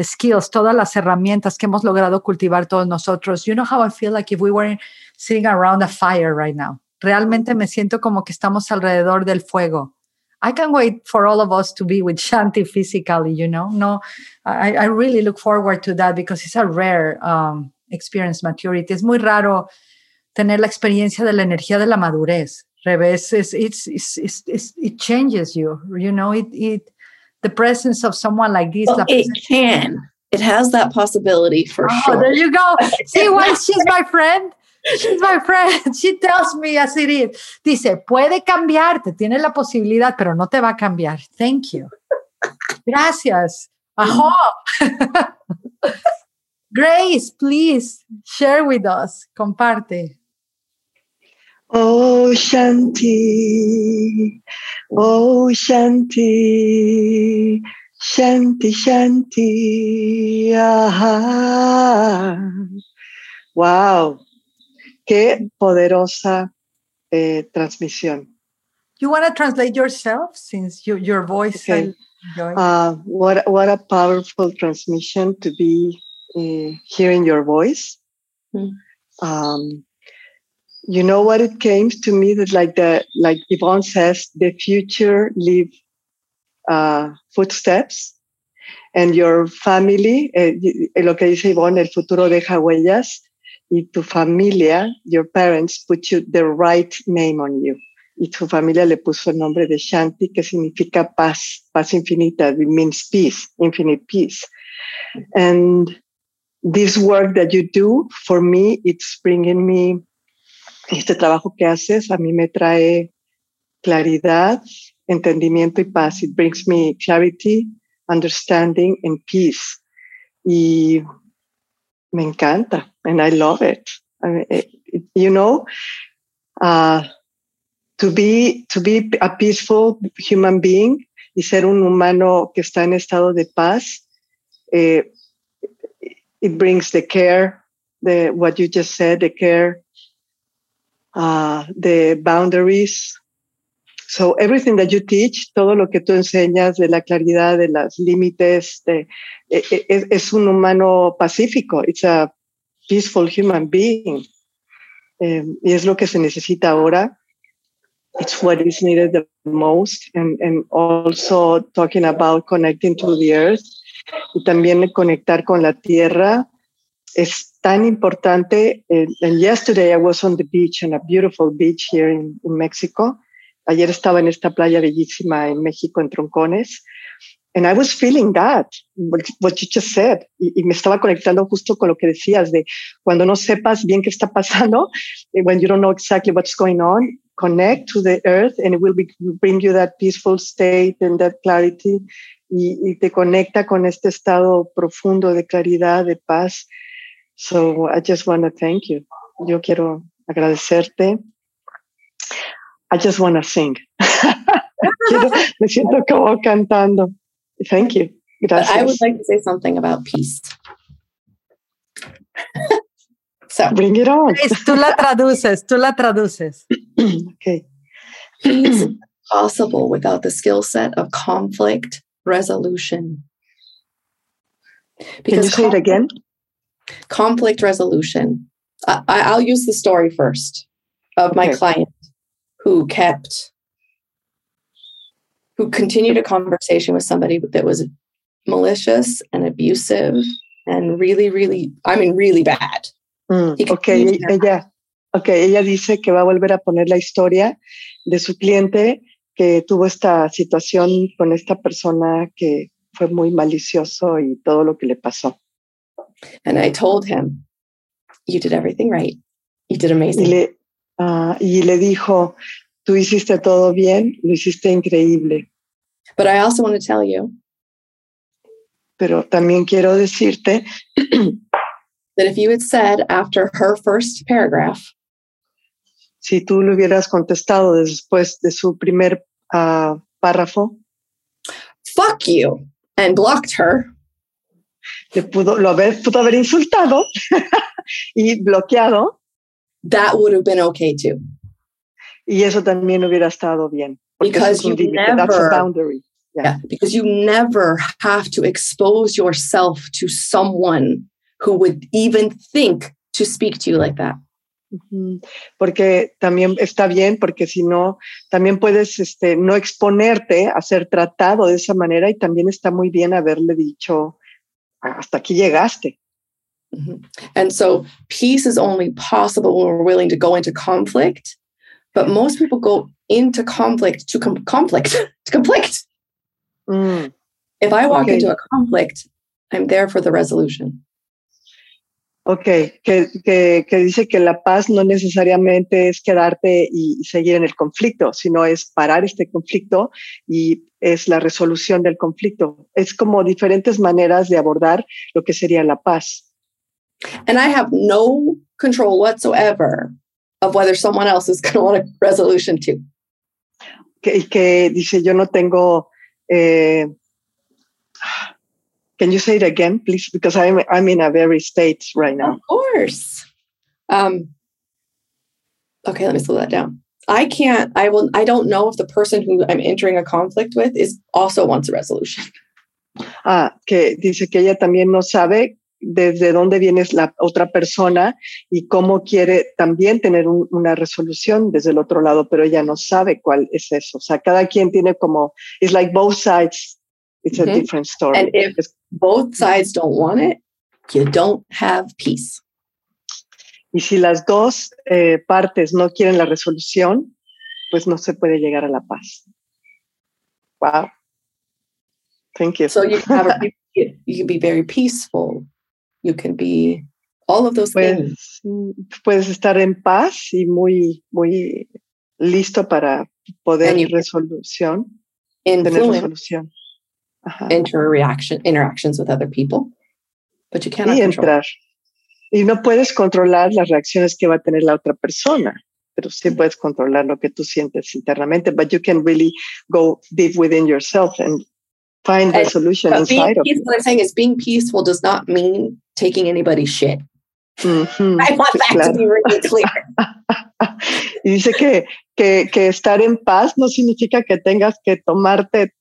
skills, todas las herramientas que hemos logrado cultivar todos nosotros. You know how I feel like if we were sitting around a fire right now. Realmente me siento como que estamos alrededor del fuego. I can't wait for all of us to be with Shanti physically, you know. No, I, I really look forward to that because it's a rare um, experience maturity. Es muy raro tener la experiencia de la energía de la madurez. Revés, it's, it's, it's, it's, it changes you, you know, it, it the presence of someone like this. Well, it can. It has that possibility for oh, sure. There you go. See why she's my friend. She's my friend. She tells me as it is. Dice, puede cambiarte, tiene la posibilidad, pero no te va a cambiar. Thank you. Gracias. Aho. Grace, please share with us. Comparte. Oh Shanti, oh Shanti, Shanti, Shanti. Ajá. Wow, qué poderosa eh, transmisión. You want to translate yourself since you, your voice. Okay. Uh, what what a powerful transmission to be uh, hearing your voice. Mm. Um, you know what it came to me that like the like Yvonne says, the future leave uh, footsteps and your family, eh, lo que dice Yvonne, el futuro deja huellas y tu familia, your parents put you the right name on you. Y tu familia le puso el nombre de Shanti, que significa paz, paz infinita. It means peace, infinite peace. And this work that you do, for me, it's bringing me este trabajo que haces a mí me trae claridad, entendimiento y paz. It brings me clarity, understanding and peace. Y me encanta, and I love it. I mean, it you know, uh, to be to be a peaceful human being y ser un humano que está en estado de paz, eh, it brings the care, the what you just said, the care uh, the boundaries. So everything that you teach, todo lo que tú enseñas de la claridad, de los límites, de, es, e, e, es, un humano pacífico. It's a peaceful human being. Um, y es lo que se necesita ahora. It's what is needed the most. And, and also talking about connecting to the earth y también conectar con la tierra es tan importante. And yesterday I was on the beach, on a beautiful beach here in, Mexico. Ayer estaba en esta playa bellísima en México, en Troncones. And I was feeling that, what you just said. Y, me estaba conectando justo con lo que decías de cuando no sepas bien qué está pasando, when you don't know exactly what's going on, connect to the earth and it will bring you that peaceful state and that clarity. Y, y te conecta con este estado profundo de claridad, de paz. So I just want to thank you. Yo quiero agradecerte. I just want to sing. quiero, me siento como cantando. Thank you. Gracias. I would like to say something about peace. so bring it on. Tú la traduces, tú la traduces. okay. Peace possible without the skill set of conflict resolution. Can you say it again? Conflict resolution. I, I'll use the story first of my Okay. client who kept, who continued a conversation with somebody that was malicious and abusive and really, really, I mean, really bad. Mm, ok, ella, okay, ella dice que va a volver a poner la historia de su cliente que tuvo esta situación con esta persona que fue muy malicioso y todo lo que le pasó. And I told him, You did everything right. You did amazing. le, ah, y le dijo, tú hiciste todo bien, lo hiciste increíble, But I also want to tell you pero también quiero decirte that if you had said after her first paragraph, si tú le hubieras contestado después de su primer ah, párrafo, fuck you, and blocked her, le pudo, lo haber, pudo haber insultado y bloqueado, that would have been okay too. y eso también hubiera estado bien. Because you límite, that's a never- boundary. Yeah. Because you never have to expose yourself to someone who would even think to speak to you like that. Porque también está bien, porque si no, también puedes este, no exponerte a ser tratado de esa manera y también está muy bien haberle dicho, hasta aquí llegaste. Mhm. And so peace is only possible when we're willing to go into conflict. But most people go into conflict to com- conflict, to conflict. Mm, If I walk Okay. into a conflict, I'm there for the resolution. ok, que, que, que dice que la paz no necesariamente es quedarte y seguir en el conflicto, sino es parar este conflicto y es la resolución del conflicto. Es como diferentes maneras de abordar lo que sería la paz. And I have no control whatsoever of whether someone else is going to want a resolution too. que, que dice yo no tengo eh, can you say it again please because I'm, I'm in a very state right now Of course. Um, okay, let me slow that down. I can't, I will, I don't know if the person who I'm entering a conflict with is also wants a resolution. ah, que dice que ella también no sabe desde dónde viene la otra persona y cómo quiere también tener un- una resolución desde el otro lado, pero ella no sabe cuál es eso. O sea, cada quien tiene como, it's like both sides, it's a different story. And if both sides don't want it, you don't have peace. Y si las dos eh, partes no quieren la resolución, pues no se puede llegar a la paz. Wow. Thank you. So you can have you, you can be very peaceful. You can be all of those things. Puedes, estar en paz y muy, muy listo para poder you- resolución, tener resolución. Ajá. interaction interactions with other people, but you cannot Y control. entrar. Y no puedes controlar las reacciones que va a tener la otra persona, pero sí puedes controlar lo que tú sientes internamente. But you can really go deep within yourself and find the And- solution But being inside of you. peaceful, I'm saying is being peaceful does not mean taking anybody's shit. I want that claro. to be really clear. Y dice que, que, que estar en paz no significa que tengas que tomarte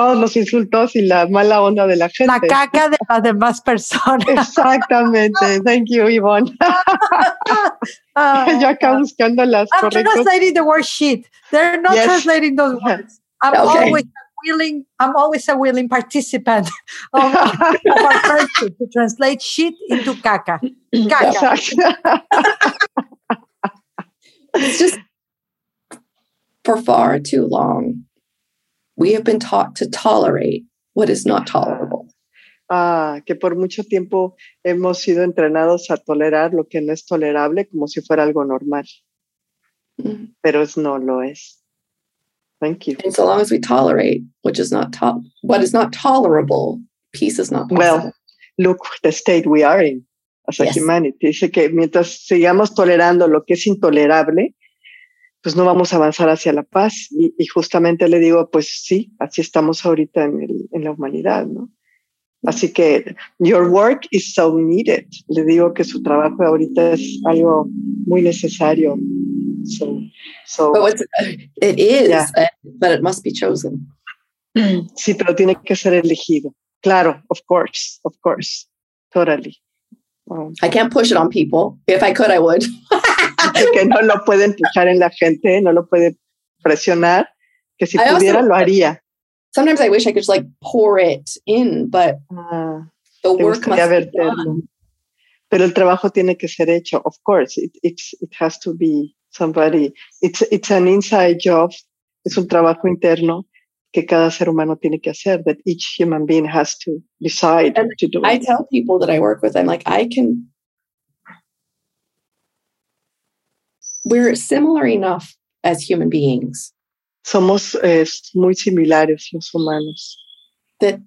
todos los insultos y la mala onda de la gente. La caca de las demás personas. Exactamente. Thank you, Ivonne. Ah, Yo acá buscando las I'm correctas. translating the word shit. They're not Yes. translating those words. I'm Okay. always a willing. I'm always a willing participant of, of our friendship to translate shit into caca. Caca. Exacto. It's just for far too long, we have been taught to tolerate what is not tolerable. Ah, que por mucho tiempo hemos sido entrenados a tolerar lo que no es tolerable como si fuera algo normal, Mm. pero es, no lo es. Thank you. And so long as we tolerate which is not to- what is not tolerable, peace is not possible. Well, look the state we are in as a Yes. humanity. Dice que mientras sigamos tolerando lo que es intolerable, pues no vamos a avanzar hacia la paz. Y, y justamente le digo, pues sí, así estamos ahorita en, el- en la humanidad, ¿no? Así que your work is so needed. Le digo que su trabajo ahorita es algo muy necesario So, so But it is, Yeah. but it must be chosen. sí, pero tiene que ser elegido. Claro, of course, of course, totally. Um, I can't push it on people. If I could, I would. que no lo puede empujar en la gente, no lo puede presionar, que si I also- pudiera lo haría. Sometimes I wish I could just like pour it in, but Ah, the work must be done. Pero el trabajo tiene que ser hecho, of course. It, it's, it has to be somebody. It's, it's an inside job. Es un trabajo interno que cada ser humano tiene que hacer, that each human being has to decide And to do I it. tell people that I work with, I'm like, I can. We're similar enough as human beings Somos eh, muy similares los humanos. that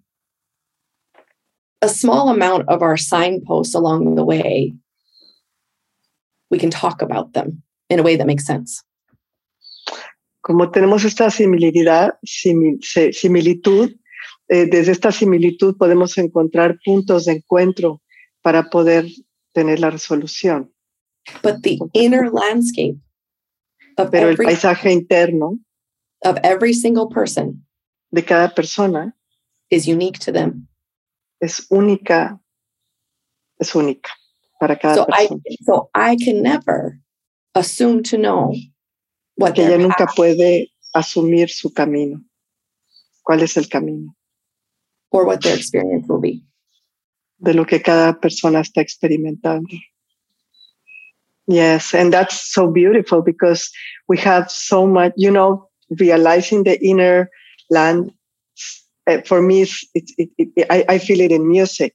a small amount of our signposts along the way, we can talk about them in a way that makes sense. como tenemos esta similidad, simi- se- similitud, eh, desde esta similitud podemos encontrar puntos de encuentro para poder tener la resolución. But the inner landscape of Pero el every, paisaje interno of every single person de cada persona is unique to them. es única, es única para cada So I persona. so I can never assume to know what que ella nunca path puede asumir su camino. ¿Cuál es el camino? or what their experience will be. De lo que cada persona está experimentando. Yes, and that's so beautiful because we have so much, you know, realizing the inner land. uh, For me, it's, it's, it, it, I, I feel it in music.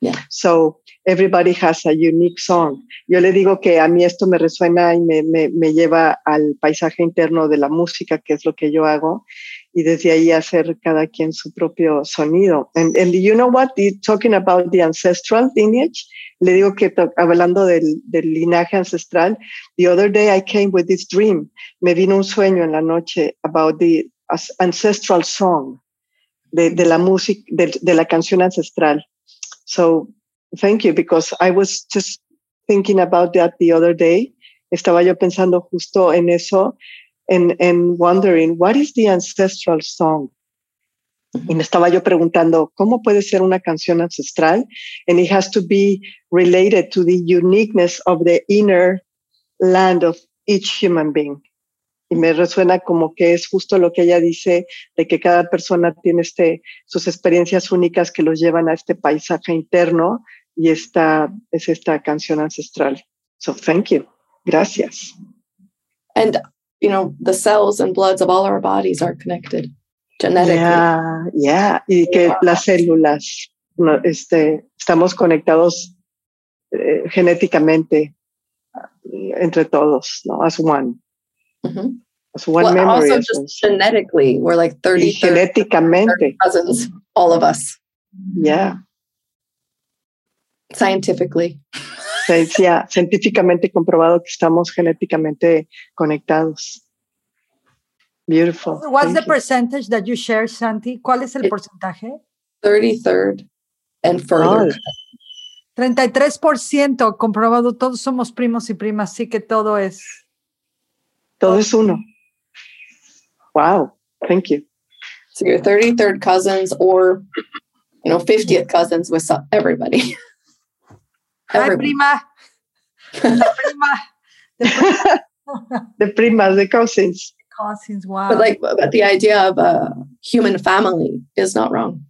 Yeah. So everybody has a unique song. Yo le digo que a mí esto me resuena y me, me, me lleva al paisaje interno de la música, que es lo que yo hago, y desde ahí hacer cada quien su propio sonido. And, and you know what? Talking about the ancestral lineage, le digo que hablando del, del linaje ancestral, the other day I came with this dream. Me vino un sueño en la noche about the ancestral song, de, de la música, de, de la canción ancestral. So thank you, because I was just thinking about that the other day. Estaba yo pensando justo en eso and, and wondering, what is the ancestral song? Y me estaba yo preguntando, ¿cómo puede ser una canción ancestral? And it has to be related to the uniqueness of the inner land of each human being. Y me resuena como que es justo lo que ella dice, de que cada persona tiene este, sus experiencias únicas que los llevan a este paisaje interno y esta es esta canción ancestral. So thank you. Gracias. And you know, the cells and bloods of all our bodies are connected genetically. Yeah, yeah. Y que Yeah. las células, no, este, estamos conectados eh, genéticamente eh, entre todos, ¿no? As one. Mhm. As one Well, memory. also just one- genetically, we're like 30, y 30 cousins, all of us, yeah. scientifically. Se decía científicamente comprobado que estamos genéticamente conectados. Beautiful. What's Thank the you. percentage that you share, Santi? ¿Cuál es el It- porcentaje? 33rd and further. Oh, 33% comprobado, todos somos primos y primas, sí que todo es. todo es uno. Wow. Thank you. So your 33rd cousins or, you know, 50th cousins with everybody. Everyone. prima. La prima. The prima. De primas, de cousins. The cousins, wow. But like, but the idea of a human family is not wrong.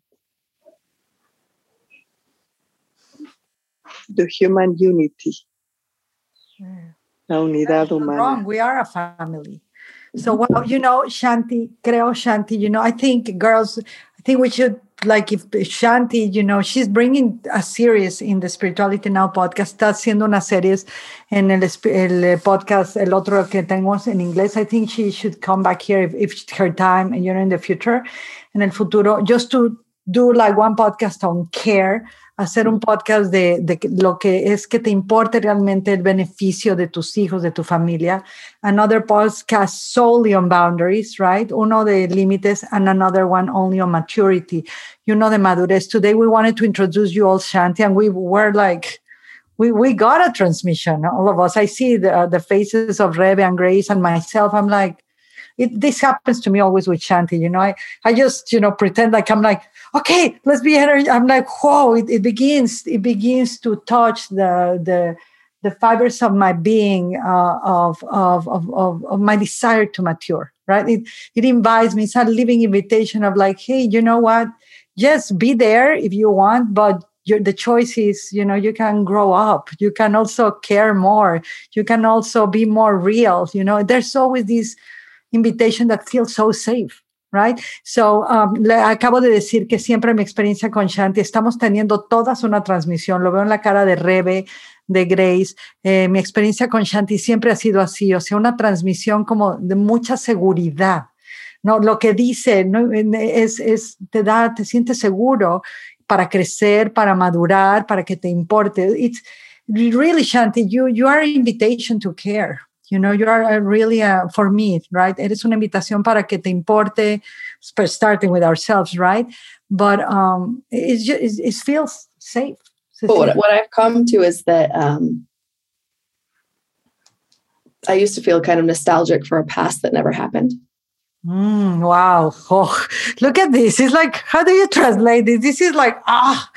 The human unity. Yeah. La unidad humana. wrong. We are a family. So, well, you know, Shanti, creo Shanti, you know, I think girls, think we should, like, if Shanti, you know, she's bringing a series in the Spirituality Now podcast, está haciendo una series en el, el eh, podcast, el otro que tenemos en inglés. I think she should come back here if, if her time, and you know, in the future, en el futuro, just to do like one podcast on care, hacer un podcast de, de lo que es que te importe realmente el beneficio de tus hijos, de tu familia. Another podcast solely on boundaries, right? Uno de límites and another one only on maturity. You know, de madurez. Today we wanted to introduce you all, Shanti, and we were like, we, we got a transmission, all of us. I see the, the faces of Rebe and Grace and myself. I'm like, it, this happens to me always with Shanti. You know, I, I just, you know, pretend like I'm like, okay, let's be energy. I'm like, whoa, it, it begins, it begins to touch the, the, the fibers of my being, uh, of, of, of, of, my desire to mature, right? It, it invites me, it's a living invitation of like, hey, you know what? Just be there if you want, but your, the choice is, you know, you can grow up. You can also care more. You can also be more real. You know, there's always this invitation that feels so safe. Right? So, um, le acabo de decir que siempre mi experiencia con Shanti, estamos teniendo todas una transmisión, lo veo en la cara de Rebe, de Grace. Eh, mi experiencia con Shanti siempre ha sido así, o sea, una transmisión como de mucha seguridad. No, lo que dice ¿no? es, es, te da, te sientes seguro para crecer, para madurar, para que te importe. It's really, Shanti, you, you are an invitation to care. You know, you are really, uh, for me, right? Eres una invitación para que te importe, starting with ourselves, right? But um, it's just, it feels safe. But what, what I've come to is that um, I used to feel kind of nostalgic for a past that never happened. Mm, wow. Oh, look at this. It's like, how do you translate this? This is like, ah,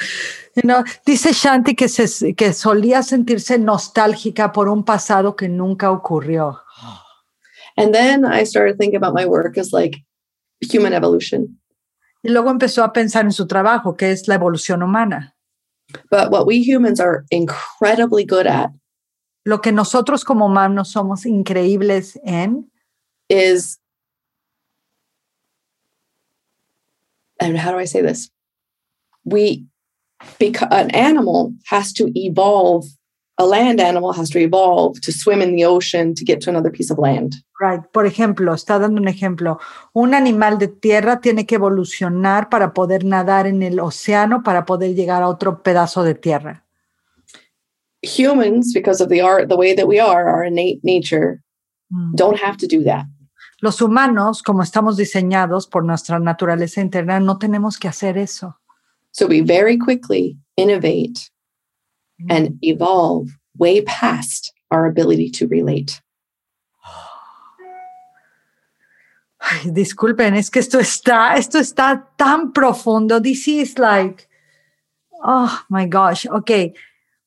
you know, dice Shanti que, se, que solía sentirse nostálgica por un pasado que nunca ocurrió. And then I started thinking about my work as like human evolution. Y luego empezó a pensar en su trabajo, que es la evolución humana. But what we humans are incredibly good at. Lo que nosotros como humanos somos increíbles en. Is and how do I say this? We, because an animal has to evolve, a land animal has to evolve to swim in the ocean to get to another piece of land. Right. Por ejemplo, está dando un ejemplo. Un animal de tierra tiene que evolucionar para poder nadar en el océano para poder llegar a otro pedazo de tierra. Humans, because of the art, the way that we are, our innate nature, mm. don't have to do that. Los humanos, como estamos diseñados por nuestra naturaleza interna, no tenemos que hacer eso. So we very quickly innovate and evolve way past our ability to relate. Ay, disculpen, es que esto está, esto está tan profundo. This is like, oh my gosh, ok.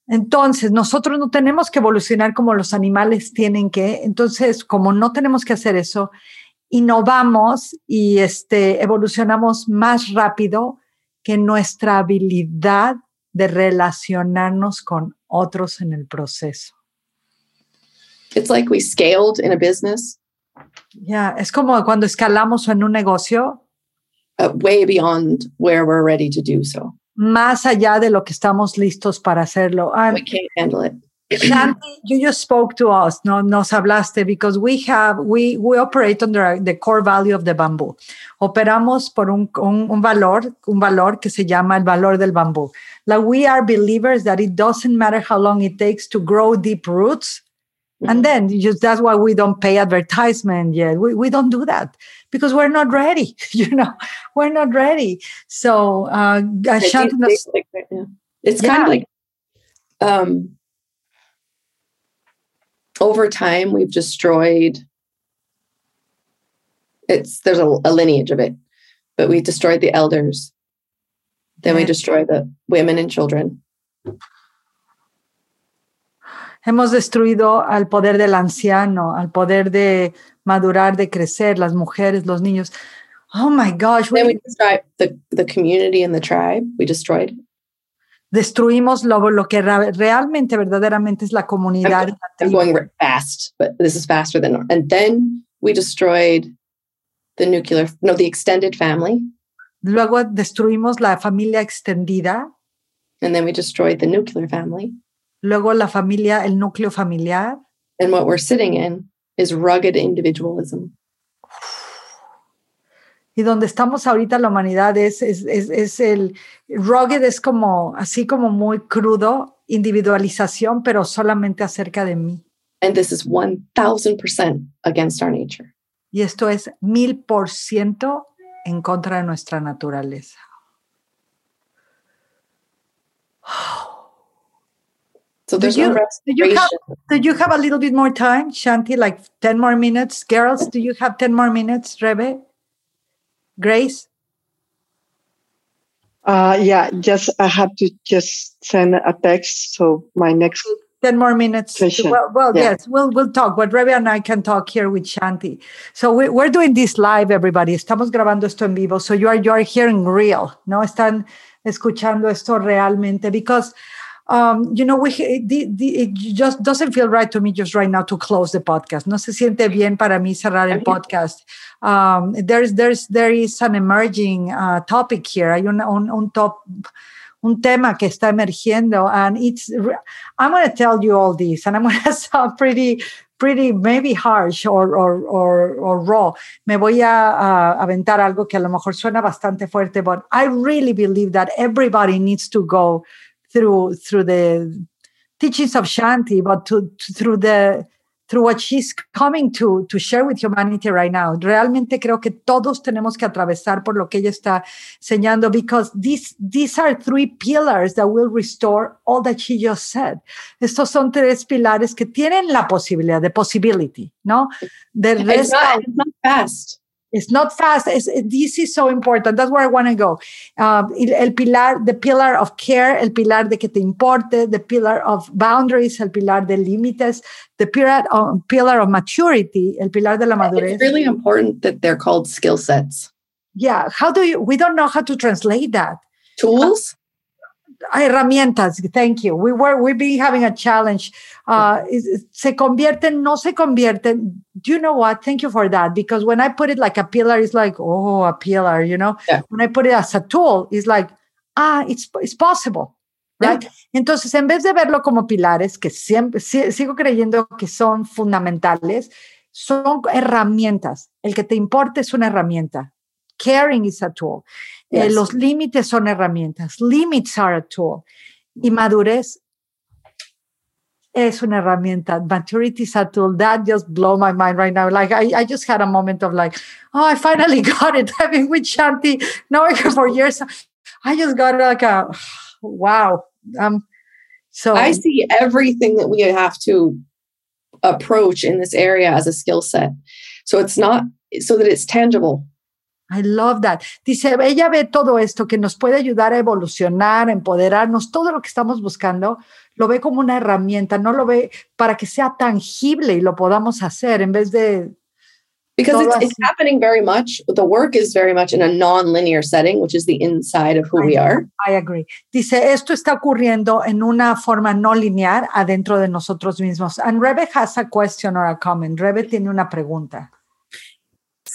Entonces, nosotros no tenemos que evolucionar como los animales tienen que. Entonces, como no tenemos que hacer eso, innovamos y este, evolucionamos más rápido que nuestra habilidad de relacionarnos con otros en el proceso. It's like we scaled in a business. Ya, es como cuando escalamos en un negocio. Uh, way beyond where we're ready to do so más allá de lo que estamos listos para hacerlo. And we can't handle it. Shanti, you just spoke to us, no, nos hablaste, because we have, we, we operate under the core value of the bamboo. Operamos por un, un, un valor, un valor que se llama el valor del bambú. Like we are believers that it doesn't matter how long it takes to grow deep roots. And then just that's why we don't pay advertisement yet. We, we don't do that because we're not ready. You know, we're not ready. So uh, it's kind yeah. of like um, over time we've destroyed. It's there's a, a lineage of it, but we destroyed the elders. Then yeah. we destroy the women and children. Hemos destruido al poder del anciano, al poder de madurar, de crecer, las mujeres, los niños. Oh my gosh. Then we destroyed the, the community and the tribe. We destroyed. Destruimos lo, lo que realmente, verdaderamente es la comunidad. I'm, I'm going fast, but this is faster than. And then we destroyed the nuclear, no, the extended family. Luego destruimos la familia extendida. And then we destroyed the nuclear family. Luego la familia, el núcleo familiar. And what we're sitting in is rugged individualism. Y donde estamos ahorita la humanidad es, es, es, es, el rugged, es como así como muy crudo, individualización, pero solamente acerca de mí. And this is 1000% against our nature. Y esto es mil por ciento en contra de nuestra naturaleza. So there's do you, no do you have do you have a little bit more time, Shanti? Like ten more minutes, girls. Do you have ten more minutes, Rebe? Grace. Uh, yeah, just I have to just send a text. So my next 10 more minutes. Session. Well, well Yeah. yes, we'll, we'll talk, but Rebe and I can talk here with Shanti. So we, we're doing this live, everybody. Estamos grabando esto en vivo. So you are, you are hearing real, ¿no? Están escuchando esto realmente because, um, you know, we, the, the, it just doesn't feel right to me just right now to close the podcast. No se siente bien para mí cerrar el podcast. Um, there's, there's, there is an emerging uh, topic here. Hay un, un, un top, un tema que está emergiendo and it's i'm going to tell you all this and i'm going to sound pretty pretty maybe harsh or, or, or, or raw me voy a, a aventar algo que a lo mejor suena bastante fuerte but i really believe that everybody needs to go through through the teachings of shanti but to, to- through the through what she's coming to to share with humanity right now realmente creo que todos tenemos que atravesar por lo que ella está enseñando because these, these are three pillars that will restore all that she just said. Estos son tres pilares que tienen la posibilidad, the possibility, ¿no? The It's rest not, it's not fast. It's not fast. It's, this is so important. That's where I want to go. Um, el, el pilar, the pillar of care, el pilar de que te importe, the pillar of boundaries, el pilar de límites, the pillar of, pillar of maturity, el pilar de la madurez. It's really important that they're called skill sets. yeah. How do you, we don't know how to translate that. Tools. Herramientas, thank you. We were, we've been having a challenge. Uh, se convierten, no se convierten. Do you know what? Thank you for that. Because when I put it like a pillar, it's like, oh, a pillar, you know? Yeah. When I put it as a tool, it's like, ah, it's, it's possible. Right? Entonces, en vez de verlo como pilares, que siempre si- sigo creyendo que son fundamentales, son herramientas. El que te importe es una herramienta. Caring is a tool. Eh, Yes. los límites son herramientas. Limits are a tool. Y madurez es una herramienta. Maturity is a tool. That just blow my mind right now. Like I, I just had a moment of like, oh, I finally got it. I've been with Shanti now for years. I just got like a wow. Um, so I see everything that we have to approach in this area as a skill set. So it's not so that it's tangible. I love that. Dice, ella ve todo esto que nos puede ayudar a evolucionar, a empoderarnos, todo lo que estamos buscando, lo ve como una herramienta, no lo ve para que sea tangible y lo podamos hacer en vez de... Because it's, it's happening very much. The work is very much in a non-linear setting, which is the inside of who we are. I agree. Dice, esto está ocurriendo en una forma no lineal adentro de nosotros mismos. And Rebe has a question or a comment. Rebe tiene una pregunta.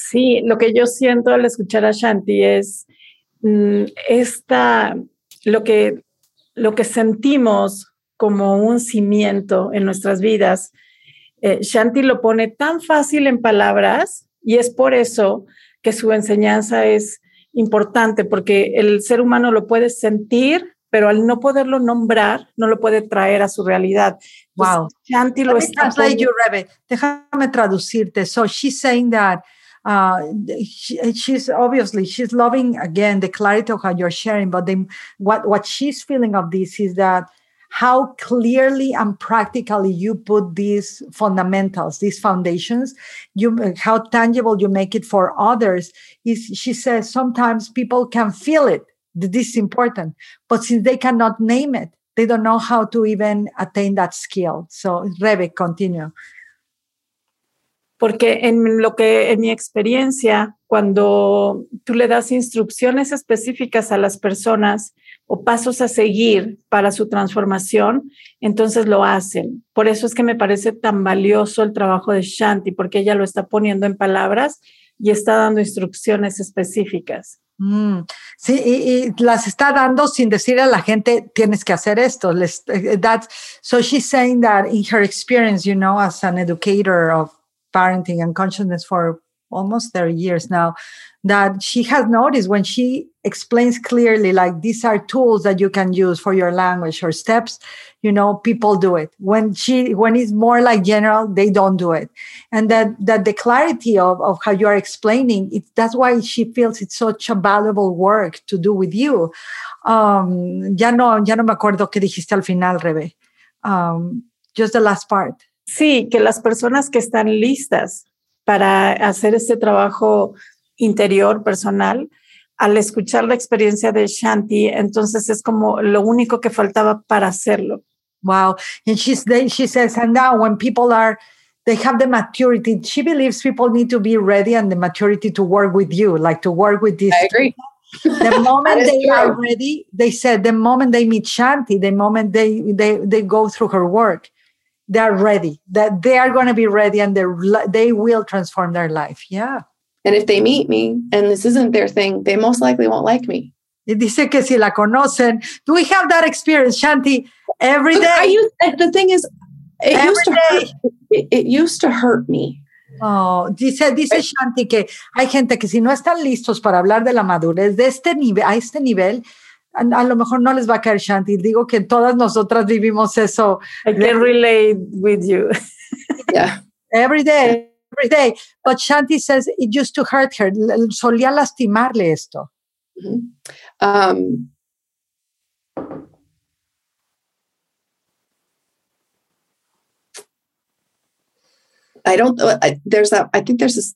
Sí, lo que yo siento al escuchar a Shanti es mm, esta, lo que, lo que sentimos como un cimiento en nuestras vidas. Eh, Shanti lo pone tan fácil en palabras y es por eso que su enseñanza es importante, porque el ser humano lo puede sentir, pero al no poderlo nombrar, no lo puede traer a su realidad. Entonces, Wow. Shanti lo está. Déjame traducirte. So she's saying that uh, she, she's obviously she's loving again the clarity of how you're sharing, but what what she's feeling of this is that how clearly and practically you put these fundamentals, these foundations, you how tangible you make it for others. Is she says sometimes people can feel it this is important, but since they cannot name it, they don't know how to even attain that skill. So, Rebe, continue. Porque en lo que, en mi experiencia, cuando tú le das instrucciones específicas a las personas o pasos a seguir para su transformación, entonces lo hacen. Por eso es que me parece tan valioso el trabajo de Shanti, porque ella lo está poniendo en palabras y está dando instrucciones específicas. Mm, sí, y, y las está dando sin decirle a la gente tienes que hacer esto. Les, eh, that's, so she's saying that in her experience, you know, as an educator of parenting and consciousness for almost 30 years now, that she has noticed when she explains clearly, like these are tools that you can use for your language or steps, you know, people do it. When she, when it's more like general, they don't do it. And that, that the clarity of, of how you are explaining it, that's why she feels it's such a valuable work to do with you. Um, ya no, ya no me acuerdo qué dijiste al final, Rebe. um, just the last part. Sí, que las personas que están listas para hacer este trabajo interior, personal, al escuchar la experiencia de Shanti, entonces es como lo único que faltaba para hacerlo. Wow. And she's, she says, and now when people are, they have the maturity, she believes people need to be ready and the maturity to work with you, like to work with this. I agree. The moment they true. are ready, they said the moment they meet Shanti, the moment they, they, they go through her work, they're ready, that they are going to be ready and they will transform their life. Yeah. And if they meet me and this isn't their thing, they most likely won't like me. Dice que si la conocen, do we have that experience, Shanti, every day? Used, the thing is, it every used to day. hurt. It, it, used to hurt me. Oh, dice, dice Shanti que hay gente que si no están listos para hablar de la madurez de este nivel, a este nivel, a, a, lo mejor no les va a caer Shanti. Digo que todas nosotras vivimos eso. I can relate with you. yeah. Every day, every day. But Shanti says it used to hurt her. Solía lastimarle esto. Mm-hmm. Um, I don't. I, there's a. I think there's this.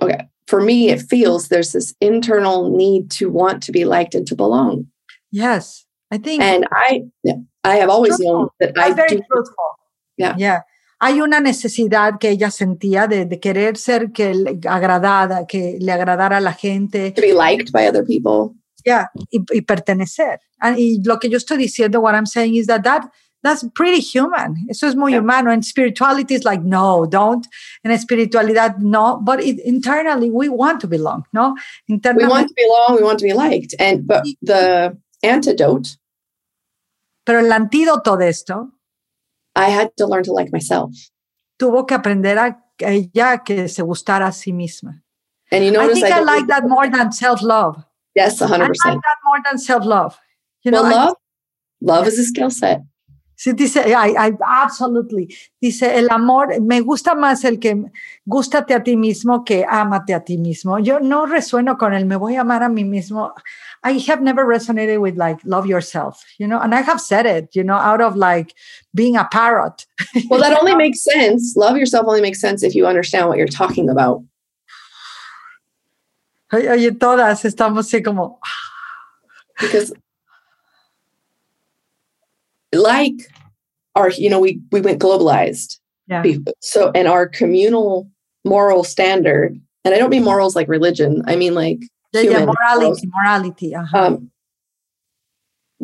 Okay, for me, it feels there's this internal need to want to be liked and to belong. Yes, I think. And I, I have always truthful. known that That's I very do. truthful. Yeah. Yeah. Hay una necesidad que ella sentía de, de querer ser que le agradada, que le agradara a la gente. To be liked by other people. Yeah, y, y pertenecer. Y lo que yo estoy diciendo, what I'm saying is that that that's pretty human. Eso es muy yeah. humano. And spirituality is like, no, don't. And espiritualidad, no. But it, internally, we want to belong, no? Internally, we want to belong. We want to be liked. And but the antidote. Pero el antídoto de esto. I had to learn to like myself. Tuvo que aprender a ella que se gustara a sí misma. And you notice I think I, I like that more than self-love. Yes, 100%. I like that more than self-love. You know, well, love, I, love is a skill set. Sí, dice, I, I, absolutely. Dice, el amor, me gusta más el que gústate a ti mismo que ámate a ti mismo. Yo no resueno con el me voy a amar a mí mismo. I have never resonated with like love yourself, you know, and I have said it, you know, out of like being a parrot. Well, that only makes sense. Love yourself only makes sense if you understand what you're talking about. Oye, todas estamos así como. because like our you know we we went globalized yeah so and our communal moral standard and i don't mean morals like religion i mean like yeah, yeah morality morality uh-huh. um,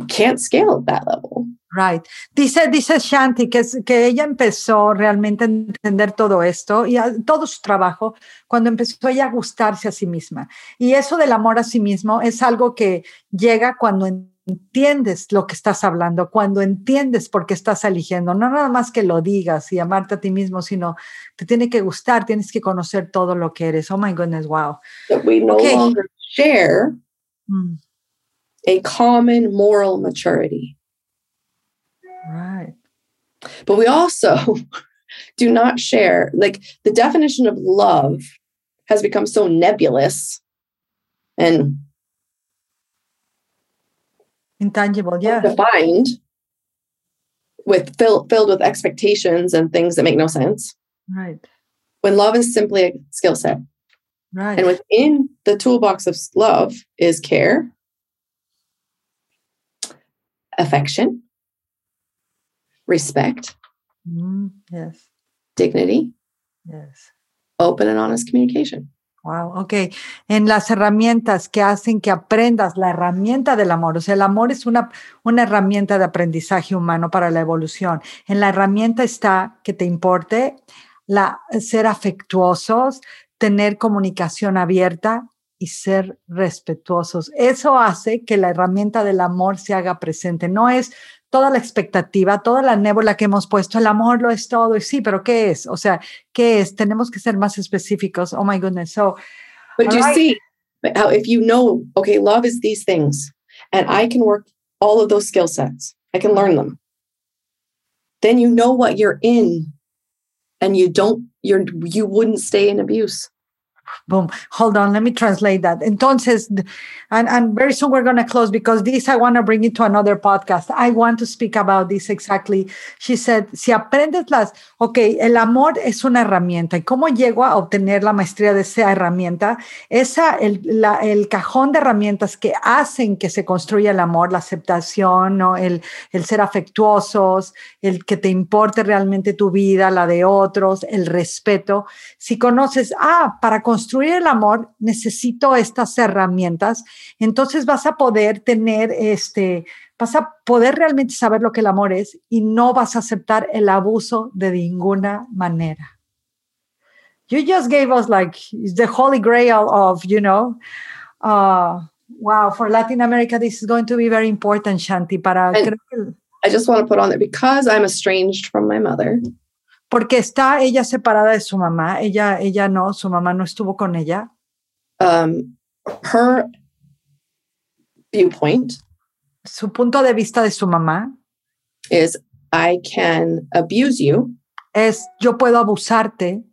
can't scale at that level Right. Dice, dice Shanti que, que ella empezó realmente a entender todo esto y a, todo su trabajo cuando empezó ella a gustarse a sí misma. Y eso del amor a sí mismo es algo que llega cuando entiendes lo que estás hablando, cuando entiendes por qué estás eligiendo, no nada más que lo digas y amarte a ti mismo, sino te tiene que gustar, tienes que conocer todo lo que eres. Oh my goodness, wow. That we no okay. longer share mm. a common moral maturity. Right. But we also do not share, like the definition of love has become so nebulous and intangible yeah. defined with fill, filled with expectations and things that make no sense. Right. When love is simply a skill set. Right. And within the toolbox of love is care affection respect mm, yes. dignity yes. open and honest communication Wow, ok. En las herramientas que hacen que aprendas la herramienta del amor, o sea, el amor es una, una herramienta de aprendizaje humano para la evolución. En la herramienta está que te importe la, ser afectuosos, tener comunicación abierta y ser respetuosos. Eso hace que la herramienta del amor se haga presente. No es toda la expectativa, toda la nébula que hemos puesto, el amor lo es todo, y sí, pero ¿qué es? O sea, ¿qué es? Tenemos que ser más específicos. Oh my goodness. So, but you right. see how if you know, okay, love is these things, and I can work all of those skill sets, I can learn them. Then you know what you're in, and you don't, you're, you wouldn't stay in abuse. Boom. Hold on. Let me translate that. Entonces, and, very soon we're going to close because this, I want to bring it to another podcast. I want to speak about this exactly. She said, si aprendes las, ok, el amor es una herramienta. ¿Y cómo llego a obtener la maestría de esa herramienta? Esa, el, el cajón de herramientas que hacen que se construya el amor, la aceptación, ¿no? el, el ser afectuosos, el que te importe realmente tu vida, la de otros, el respeto. Si conoces, ah, para construir el amor necesito estas herramientas, entonces vas a poder tener este, vas a poder realmente saber lo que el amor es y no vas a aceptar el abuso de ninguna manera. You just gave us like the holy grail of, you know, uh, wow, for Latin America, this is going to be very important, Shanti. Para, I just want to put on that because I'm estranged from my mother. Porque está ella separada de su mamá, ella, ella no, su mamá no estuvo con ella. Um, her viewpoint, su punto de vista de su mamá, is I can abuse you, es yo puedo abusarte,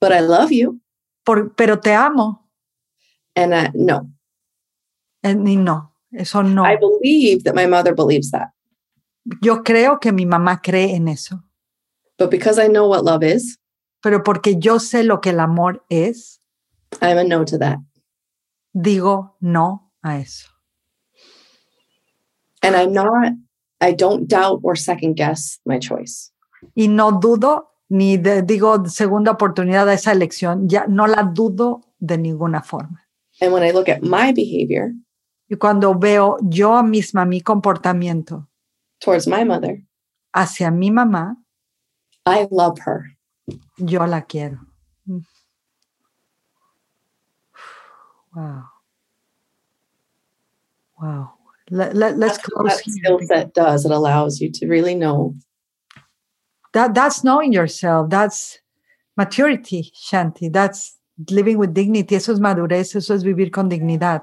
but I love you, por, pero te amo. And no, and no, eso no. I believe that my mother believes that. Yo creo que mi mamá cree en eso. But because I know what love is, pero porque yo sé lo que el amor es, I'm a no to that. Digo no a eso. And I'm not, I don't doubt or second guess my choice. Y no dudo ni de, digo segunda oportunidad a esa elección, ya no la dudo de ninguna forma. And when I look at my behavior, y cuando veo yo misma mi comportamiento towards my mother, hacia mi mamá, I love her. Yo la quiero. Wow. Wow. Let, let, let's that's close. What that skill set does. It allows you to really know. That that's knowing yourself. That's maturity, Shanti. That's living with dignity. Eso es madurez. Eso es vivir con dignidad.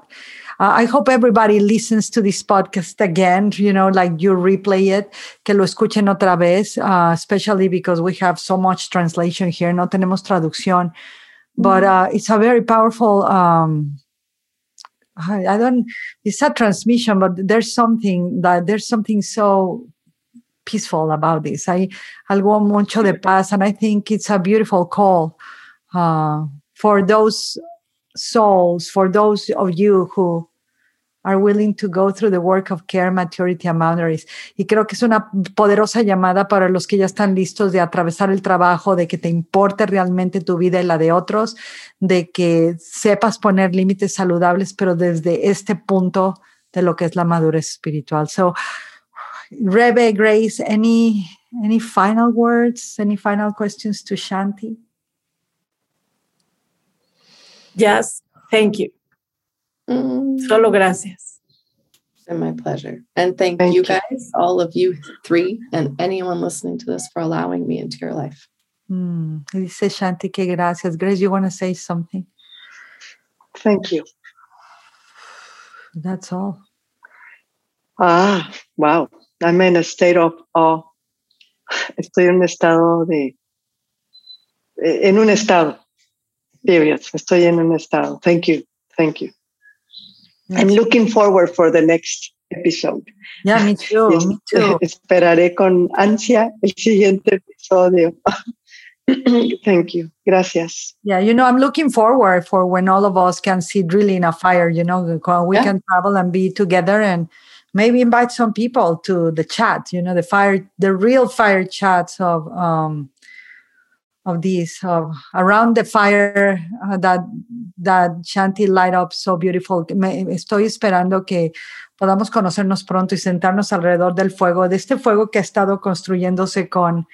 Uh, I hope everybody listens to this podcast again, you know, like you replay it, que lo escuchen otra vez, uh, especially because we have so much translation here. No tenemos traducción, but uh, it's a very powerful. Um, I, I don't. It's a transmission, but there's something that there's something so peaceful about this. Hay algo mucho de paz, and I think it's a beautiful call uh, for those souls, for those of you who are willing to go through the work of care, maturity and boundaries. Y creo que es una poderosa llamada para los que ya están listos de atravesar el trabajo, de que te importe realmente tu vida y la de otros, de que sepas poner límites saludables, pero desde este punto de lo que es la madurez espiritual. So, Rebe, Grace, any any final words, any final questions to Shanti? Yes, thank you. Mm. Solo gracias. And my pleasure. And thank, thank you, you guys, all of you three, and anyone listening to this for allowing me into your life. Mm. Dice Shanti que gracias. Grace, you want to say something? Thank you. That's all. Ah, wow. I'm in a state of awe. Estoy en un estado de. En un estado. Period. Estoy en un estado. Thank you. Thank you. I'm looking forward for the next episode. Yeah, me too. me too. Esperaré con ansia el siguiente episodio. Thank you. Gracias. Yeah, you know, I'm looking forward for when all of us can sit really in a fire, you know, we yeah. can travel and be together and maybe invite some people to the chat, you know, the fire, the real fire chats of um, of these of around the fire uh, that that Shanti light up so beautiful. Me, estoy esperando que podamos conocernos pronto y sentarnos alrededor del fuego, de este fuego que ha estado construyéndose con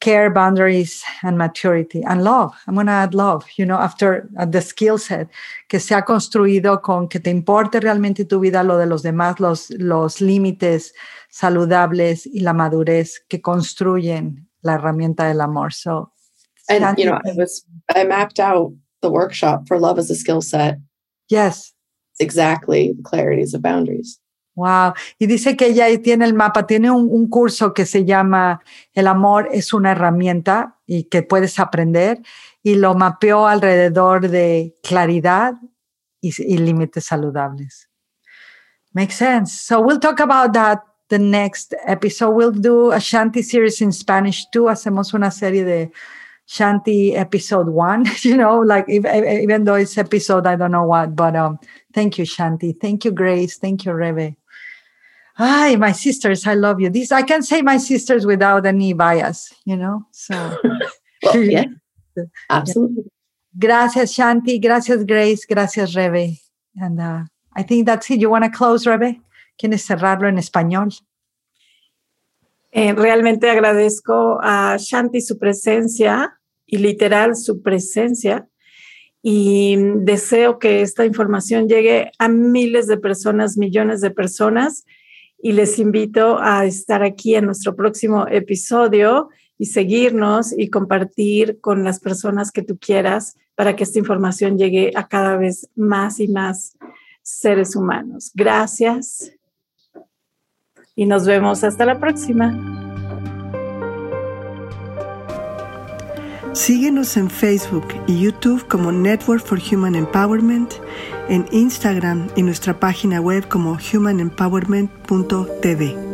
care, boundaries, and maturity, and love. I'm going to add love, you know, after uh, the skill set que se ha construido con que te importe realmente tu vida, lo de los demás, los, los límites saludables y la madurez que construyen la herramienta del amor. So, and you know, I was I mapped out the workshop for love as a skill set. Yes, exactly the clarities of boundaries. Wow. Y dice que ella tiene el mapa, tiene un, curso que se llama El amor es una herramienta y que puedes aprender y lo mapeó alrededor de claridad y, y límites saludables. Makes sense. So we'll talk about that the next episode. We'll do a Shanti series in Spanish too. Hacemos una serie de Shanti episode one, you know, like even though it's episode, I don't know what, but um, thank you, Shanti. Thank you, Grace. Thank you, Rebe. Hi, my sisters, I love you. These I can say my sisters without any bias, you know. So well, yeah, absolutely. Gracias, Shanti. Gracias, Grace. Gracias, Rebe. And uh, I think that's it. You want to close, Rebe? ¿Quieres cerrarlo en español? Eh, realmente agradezco a Shanti su presencia y literal su presencia y deseo que esta información llegue a miles de personas, millones de personas y les invito a estar aquí en nuestro próximo episodio y seguirnos y compartir con las personas que tú quieras para que esta información llegue a cada vez más y más seres humanos. Gracias y nos vemos hasta la próxima. Síguenos en Facebook y YouTube como Network for Human Empowerment, en Instagram y nuestra página web como humanempowerment.tv.